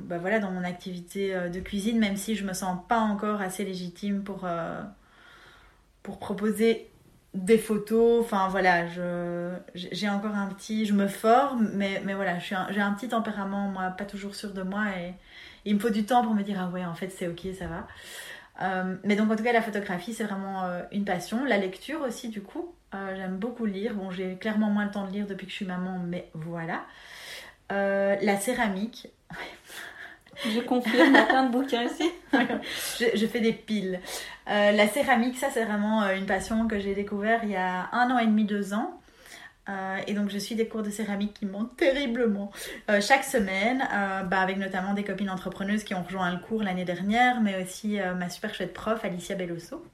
bah, voilà, dans mon activité de cuisine, même si je me sens pas encore assez légitime pour, proposer des photos. Enfin voilà, j'ai encore un petit. Je me forme, mais, mais voilà, j'ai un, petit tempérament, moi, pas toujours sûr de moi. Et, il me faut du temps pour me dire, ah ouais, en fait, c'est ok, ça va. Euh, mais donc, en tout cas, la photographie, c'est vraiment euh, une passion. La lecture aussi, du coup. Euh, j'aime beaucoup lire. Bon, j'ai clairement moins le temps de lire depuis que je suis maman, mais voilà. la céramique. Je confirme, il y a plein de bouquins ici. je, je, fais des piles. La céramique, ça c'est vraiment une passion que j'ai découvert il y a un an et demi, deux ans. Euh, et donc je suis des cours de céramique qui montent terriblement euh, chaque semaine, euh, bah, avec notamment des copines entrepreneuses qui ont rejoint le cours l'année dernière, mais aussi ma super chouette prof Alicia Belloso.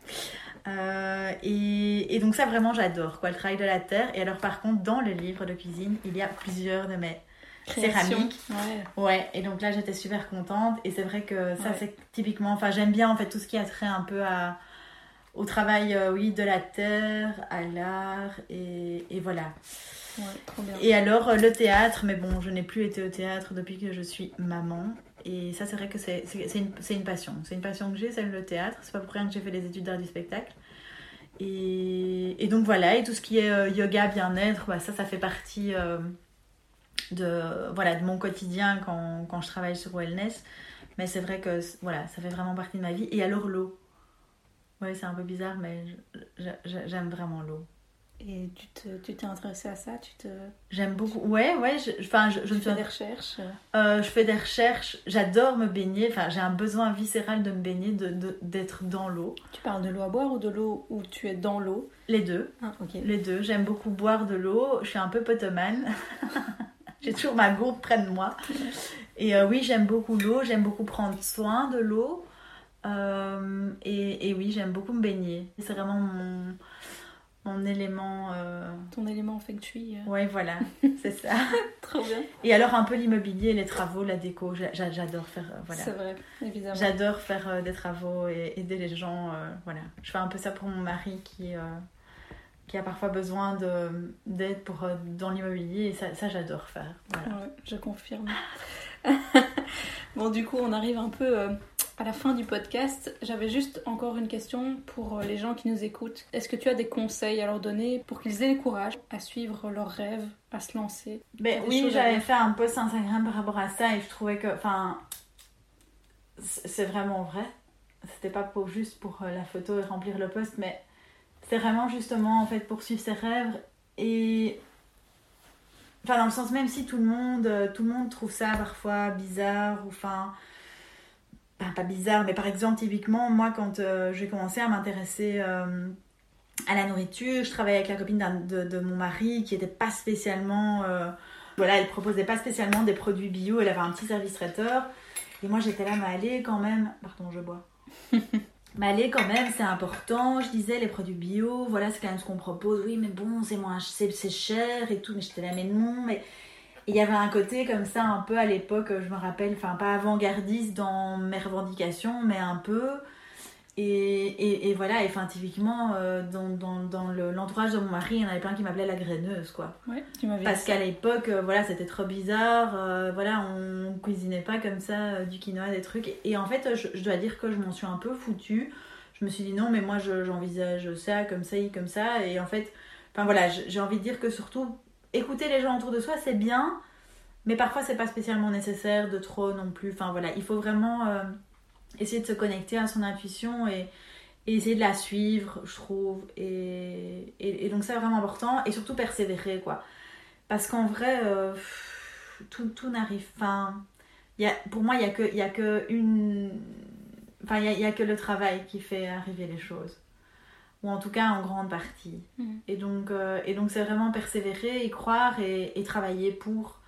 Et, et, donc ça vraiment j'adore, quoi, le travail de la terre. Et alors par contre dans le livre de cuisine, il y a plusieurs de mes céramique. Ouais. ouais. Et donc là, j'étais super contente. Et c'est vrai que ça, ouais. c'est typiquement. Enfin, j'aime bien en fait tout ce qui a trait un peu à, au travail, euh, oui, de la terre, à l'art. Et, et voilà. Ouais, trop bien. Et alors, euh, le théâtre. Mais bon, je n'ai plus été au théâtre depuis que je suis maman. Et ça, c'est vrai que c'est une, une passion. C'est une passion que j'ai, celle le théâtre. C'est pas pour rien que j'ai fait les études d'art du spectacle. Et, et, donc voilà, et tout ce qui est euh, yoga, bien-être, bah, ça, ça fait partie de, voilà, de mon quotidien quand, quand je travaille sur wellness. Mais c'est vrai que voilà, ça fait vraiment partie de ma vie. Et alors l'eau. Ouais, c'est un peu bizarre, mais j'aime vraiment l'eau. Et tu t'es tu intéressée à ça tu te... J'aime beaucoup. Ouais, ouais. Je, enfin, je, je tu fais suis... des recherches euh, Je fais des recherches. J'adore me baigner. Enfin, j'ai un besoin viscéral de me baigner, d'être de, de, dans l'eau. Tu parles de l'eau à boire ou de l'eau où tu es dans l'eau? Les deux. Ah. Les deux. J'aime beaucoup boire de l'eau. Je suis un peu potomane. j'ai toujours ma gourde près de moi. Et euh, oui, j'aime beaucoup l'eau. J'aime beaucoup prendre soin de l'eau. Euh, et, et, oui, j'aime beaucoup me baigner. C'est vraiment mon mon élément. Euh... Ton élément feng. Euh... Ouais, voilà, c'est ça. Trop bien. Et alors, un peu l'immobilier, les travaux, la déco, j'adore faire. Euh, voilà. C'est vrai, évidemment. J'adore faire des travaux et aider les gens. voilà. Je fais un peu ça pour mon mari qui, qui a parfois besoin d'aide pour dans l'immobilier et ça, ça j'adore faire. Voilà. Ouais, je confirme. bon, du coup, on arrive un peu à la fin du podcast, j'avais juste encore une question pour les gens qui nous écoutent. Est-ce que tu as des conseils à leur donner pour qu'ils aient le courage à suivre leurs rêves, à se lancer? Ben, Oui, j'avais fait un post Instagram par rapport à ça et je trouvais que, enfin, c'est vraiment vrai. C'était pas pour juste pour la photo et remplir le post, mais c'est vraiment justement en fait pour suivre ses rêves et enfin dans le sens même si tout le monde tout le monde trouve ça parfois bizarre ou enfin enfin, pas bizarre, mais par exemple, typiquement, moi, quand euh, j'ai commencé à m'intéresser euh, à la nourriture, je travaillais avec la copine de, de, mon mari qui était pas spécialement. Euh, voilà, elle proposait pas spécialement des produits bio, elle avait un petit service traiteur. Et moi, j'étais là, mais allez, quand même. Pardon, je bois. mais allez, quand même, c'est important. Je disais, les produits bio, voilà, c'est quand même ce qu'on propose. Oui, mais bon, c'est moins, c'est cher et tout. Mais j'étais là, mais non, mais il y avait un côté comme ça, un peu à l'époque, je me rappelle, enfin pas avant-gardiste dans mes revendications, mais un peu. Et, et, et voilà, et enfin typiquement, euh, dans, dans, dans l'entourage de mon mari, il y en avait plein qui m'appelaient la graineuse, quoi. Ouais, tu m'avais Parce qu'à l'époque, euh, voilà, c'était trop bizarre, euh, voilà, on cuisinait pas comme ça du quinoa, des trucs. Et, et en fait, je, je, dois dire que je m'en suis un peu foutue. Je me suis dit non, mais moi j'envisage ça, comme ça, comme ça. Et en fait, enfin voilà, j'ai envie de dire que surtout écouter les gens autour de soi, c'est bien, mais parfois c'est pas spécialement nécessaire de trop non plus. Enfin voilà, il faut vraiment euh, essayer de se connecter à son intuition et, essayer de la suivre, je trouve. Et, et, et donc c'est vraiment important et surtout persévérer quoi. Parce qu'en vrai, euh, tout, tout n'arrive. A, pour moi, il n'y a, que, a que une. Enfin, il a, que le travail qui fait arriver les choses. Ou en tout cas en grande partie. Et donc, euh, et donc c'est vraiment persévérer, y croire et, et travailler pour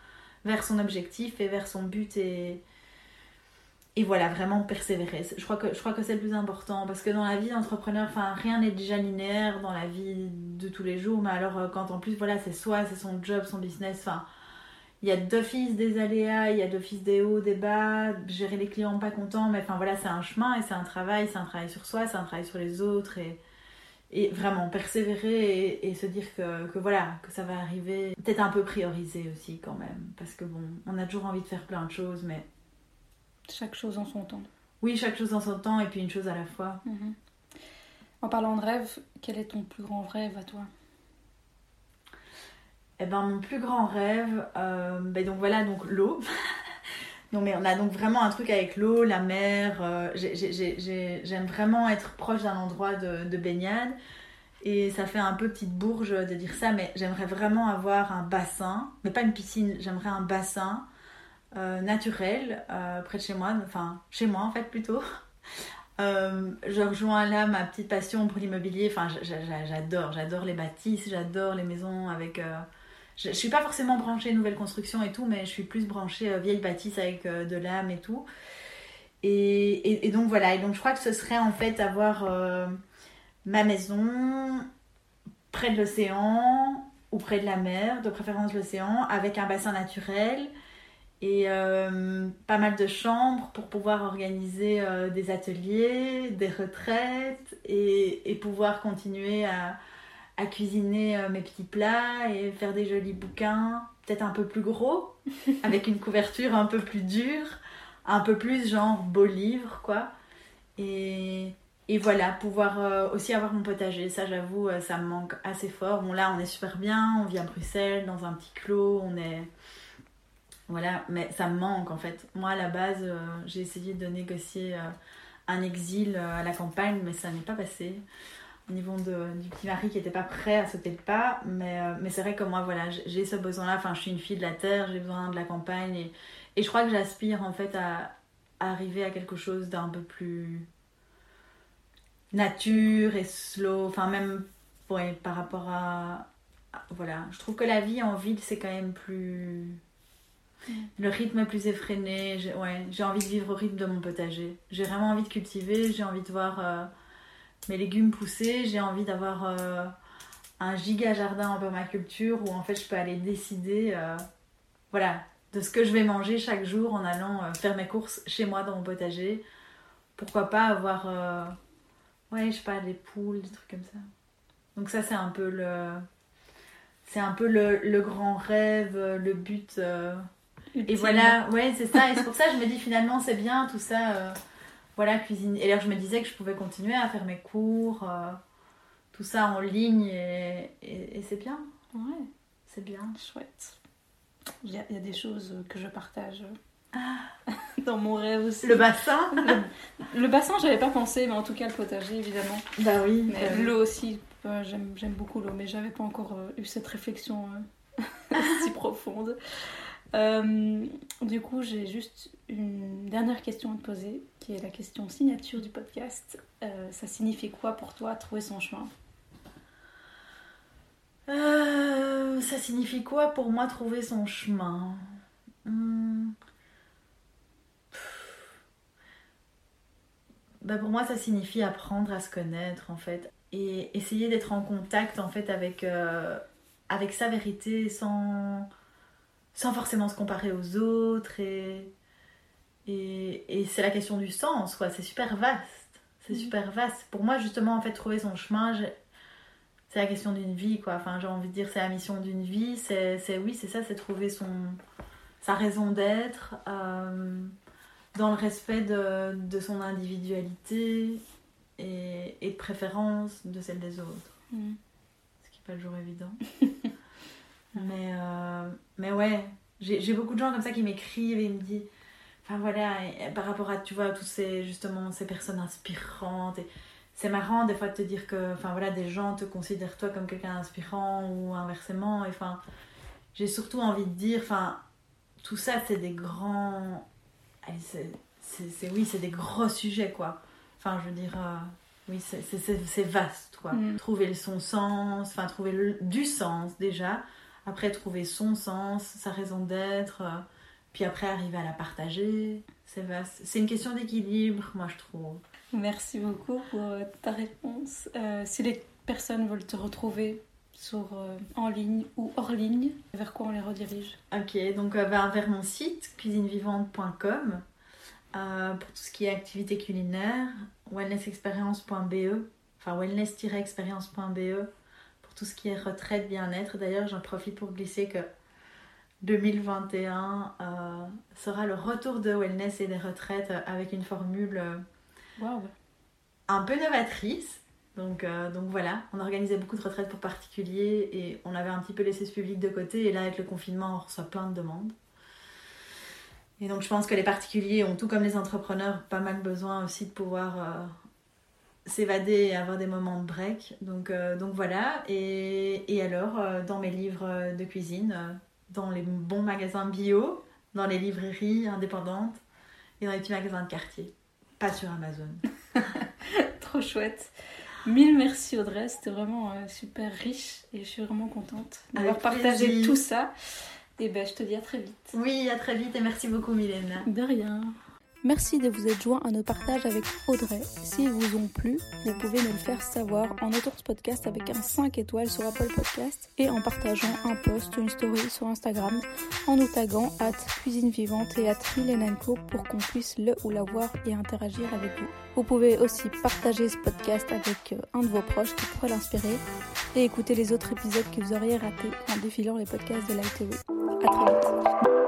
vers son objectif et vers son but et et voilà vraiment persévérer. Je crois que je crois que c'est le plus important parce que dans la vie d'entrepreneur, enfin rien n'est déjà linéaire dans la vie de tous les jours, mais alors euh, quand en plus voilà c'est soi, c'est son job, son business, enfin il y a d'office des aléas, il y a d'office des hauts, des bas, gérer les clients pas contents, mais enfin voilà c'est un chemin et c'est un travail, c'est un travail sur soi, c'est un travail sur les autres et et vraiment persévérer et, et se dire que, que, voilà que ça va arriver. Peut-être un peu prioriser aussi quand même parce que bon on a toujours envie de faire plein de choses mais chaque chose en son temps. Oui chaque chose en son temps et puis une chose à la fois. Mm-hmm. en parlant de rêve quel est ton plus grand rêve à toi? Eh ben mon plus grand rêve euh, ben donc voilà donc l'eau Non, mais on a donc vraiment un truc avec l'eau, la mer. Euh, J'aime vraiment être proche d'un endroit de, de, baignade. Et ça fait un peu petite bourge de dire ça, mais j'aimerais vraiment avoir un bassin, mais pas une piscine, j'aimerais un bassin euh, naturel euh, près de chez moi, enfin chez moi en fait plutôt. Je rejoins là ma petite passion pour l'immobilier. Enfin, j'adore, j'adore les bâtisses, j'adore les maisons avec je, je suis pas forcément branchée nouvelle construction et tout, mais je suis plus branchée euh, vieille bâtisse avec euh, de l'âme et tout. Et, donc voilà, et donc je crois que ce serait en fait avoir euh, ma maison près de l'océan ou près de la mer, de préférence l'océan, avec un bassin naturel et pas mal de chambres pour pouvoir organiser des ateliers, des retraites et, et pouvoir continuer à, à cuisiner euh, mes petits plats et faire des jolis bouquins, peut-être un peu plus gros, avec une couverture un peu plus dure, un peu plus genre beau livre, quoi. Et, et voilà, pouvoir euh, aussi avoir mon potager, ça j'avoue, euh, ça me manque assez fort. Bon là, on est super bien, on vit à Bruxelles, dans un petit clos, on est... Voilà, mais ça me manque en fait. Moi, à la base, j'ai essayé de négocier un exil à la campagne, mais ça n'est pas passé niveau de, du petit mari qui n'était pas prêt à sauter le pas. Mais, euh, mais c'est vrai que moi, voilà, j'ai ce besoin-là. Enfin, je suis une fille de la terre, j'ai besoin de la campagne. Et, et je crois que j'aspire en fait à, à, arriver à quelque chose d'un peu plus nature et slow. Enfin, même ouais, par rapport à, à, Voilà, je trouve que la vie en ville, c'est quand même plus. Le rythme est plus effréné. J'ai ouais, envie de vivre au rythme de mon potager. J'ai vraiment envie de cultiver, j'ai envie de voir. Euh, mes légumes poussés, j'ai envie d'avoir euh, un giga jardin en permaculture où en fait je peux aller décider euh, voilà, de ce que je vais manger chaque jour en allant euh, faire mes courses chez moi dans mon potager. Pourquoi pas avoir ouais, je sais pas des poules, des trucs comme ça. Donc ça c'est un peu le c'est un peu le, le, grand rêve, le but et voilà, ouais, c'est ça et c'est pour ça que je me dis finalement c'est bien tout ça voilà, cuisine. Et là, je me disais que je pouvais continuer à faire mes cours, euh, tout ça en ligne, et, et, et c'est bien. Ouais. C'est bien. Chouette. Il y, a, il y, a, des choses que je partage ah. dans mon rêve aussi. Le bassin le, le, bassin, j'avais pas pensé, mais en tout cas, le potager, évidemment. Bah oui. Mais euh... l'eau aussi, euh, j'aime beaucoup l'eau, mais j'avais pas encore eu cette réflexion si profonde. Euh, du coup, j'ai juste une dernière question à te poser, qui est la question signature du podcast. Euh, ça signifie quoi pour toi trouver son chemin? Euh, Ça signifie quoi pour moi trouver son chemin? Bah pour moi, ça signifie apprendre à se connaître en fait et essayer d'être en contact en fait avec, avec sa vérité sans sans forcément se comparer aux autres et, et, et c'est la question du sens quoi. C'est super vaste. C'est mmh. super vaste. Pour moi justement en fait trouver son chemin c'est la question d'une vie quoi. Enfin j'ai envie de dire c'est la mission d'une vie. C'est oui c'est ça c'est trouver son sa raison d'être euh, dans le respect de, de son individualité et, et, de préférence de celle des autres. Mmh. ce qui n'est pas toujours évident Mais, euh, mais ouais, j'ai beaucoup de gens comme ça qui m'écrivent et me disent, enfin voilà, et, et par rapport à, tu vois, tous ces, justement, ces personnes inspirantes. Et c'est marrant des fois de te dire que, enfin voilà, des gens te considèrent toi comme quelqu'un d'inspirant ou inversement. Et enfin, j'ai surtout envie de dire, enfin, tout ça, c'est des grands. C'est, oui, c'est des gros sujets, quoi. Enfin, je veux dire, euh, oui, c'est vaste, quoi. Mm. Trouver son sens, enfin, trouver du sens déjà. Après, trouver son sens, sa raison d'être. Euh, puis après, arriver à la partager. C'est vaste. C'est une question d'équilibre, moi, je trouve. Merci beaucoup pour euh, ta réponse. Euh, si les personnes veulent te retrouver sur, en ligne ou hors ligne, vers quoi on les redirige? Ok, donc vers mon site cuisinevivante.com pour tout ce qui est activité culinaire, wellnessexperience.be, enfin wellness-experience.be tout ce qui est retraite, bien-être. D'ailleurs, j'en profite pour glisser que 2021 euh, sera le retour de wellness et des retraites avec une formule euh, un peu novatrice. Donc, euh, donc voilà, on organisait beaucoup de retraites pour particuliers et on avait un petit peu laissé ce public de côté. Et là, avec le confinement, on reçoit plein de demandes. Et donc je pense que les particuliers ont tout comme les entrepreneurs pas mal besoin aussi de pouvoir euh, s'évader et avoir des moments de break. Donc, euh, donc voilà. Et, et alors, euh, dans mes livres de cuisine, dans les bons magasins bio, dans les librairies indépendantes et dans les petits magasins de quartier. Pas sur Amazon. Trop chouette. Mille merci Audrey, c'était vraiment super riche et je suis vraiment contente d'avoir partagé tout ça. Et ben, je te dis à très vite. Oui, à très vite et merci beaucoup, Mylène. De rien. Merci de vous être joint à nos partages avec Audrey. S'ils vous ont plu, vous pouvez nous le faire savoir en notant ce podcast avec un 5 étoiles sur Apple Podcast et en partageant un post ou une story sur Instagram en nous taguant at cuisine vivante et at Milenanco pour qu'on puisse le ou la voir et interagir avec vous. Vous pouvez aussi partager ce podcast avec euh, un de vos proches qui pourrait l'inspirer et écouter les autres épisodes que vous auriez ratés en défilant les podcasts de l'ITV. À très vite.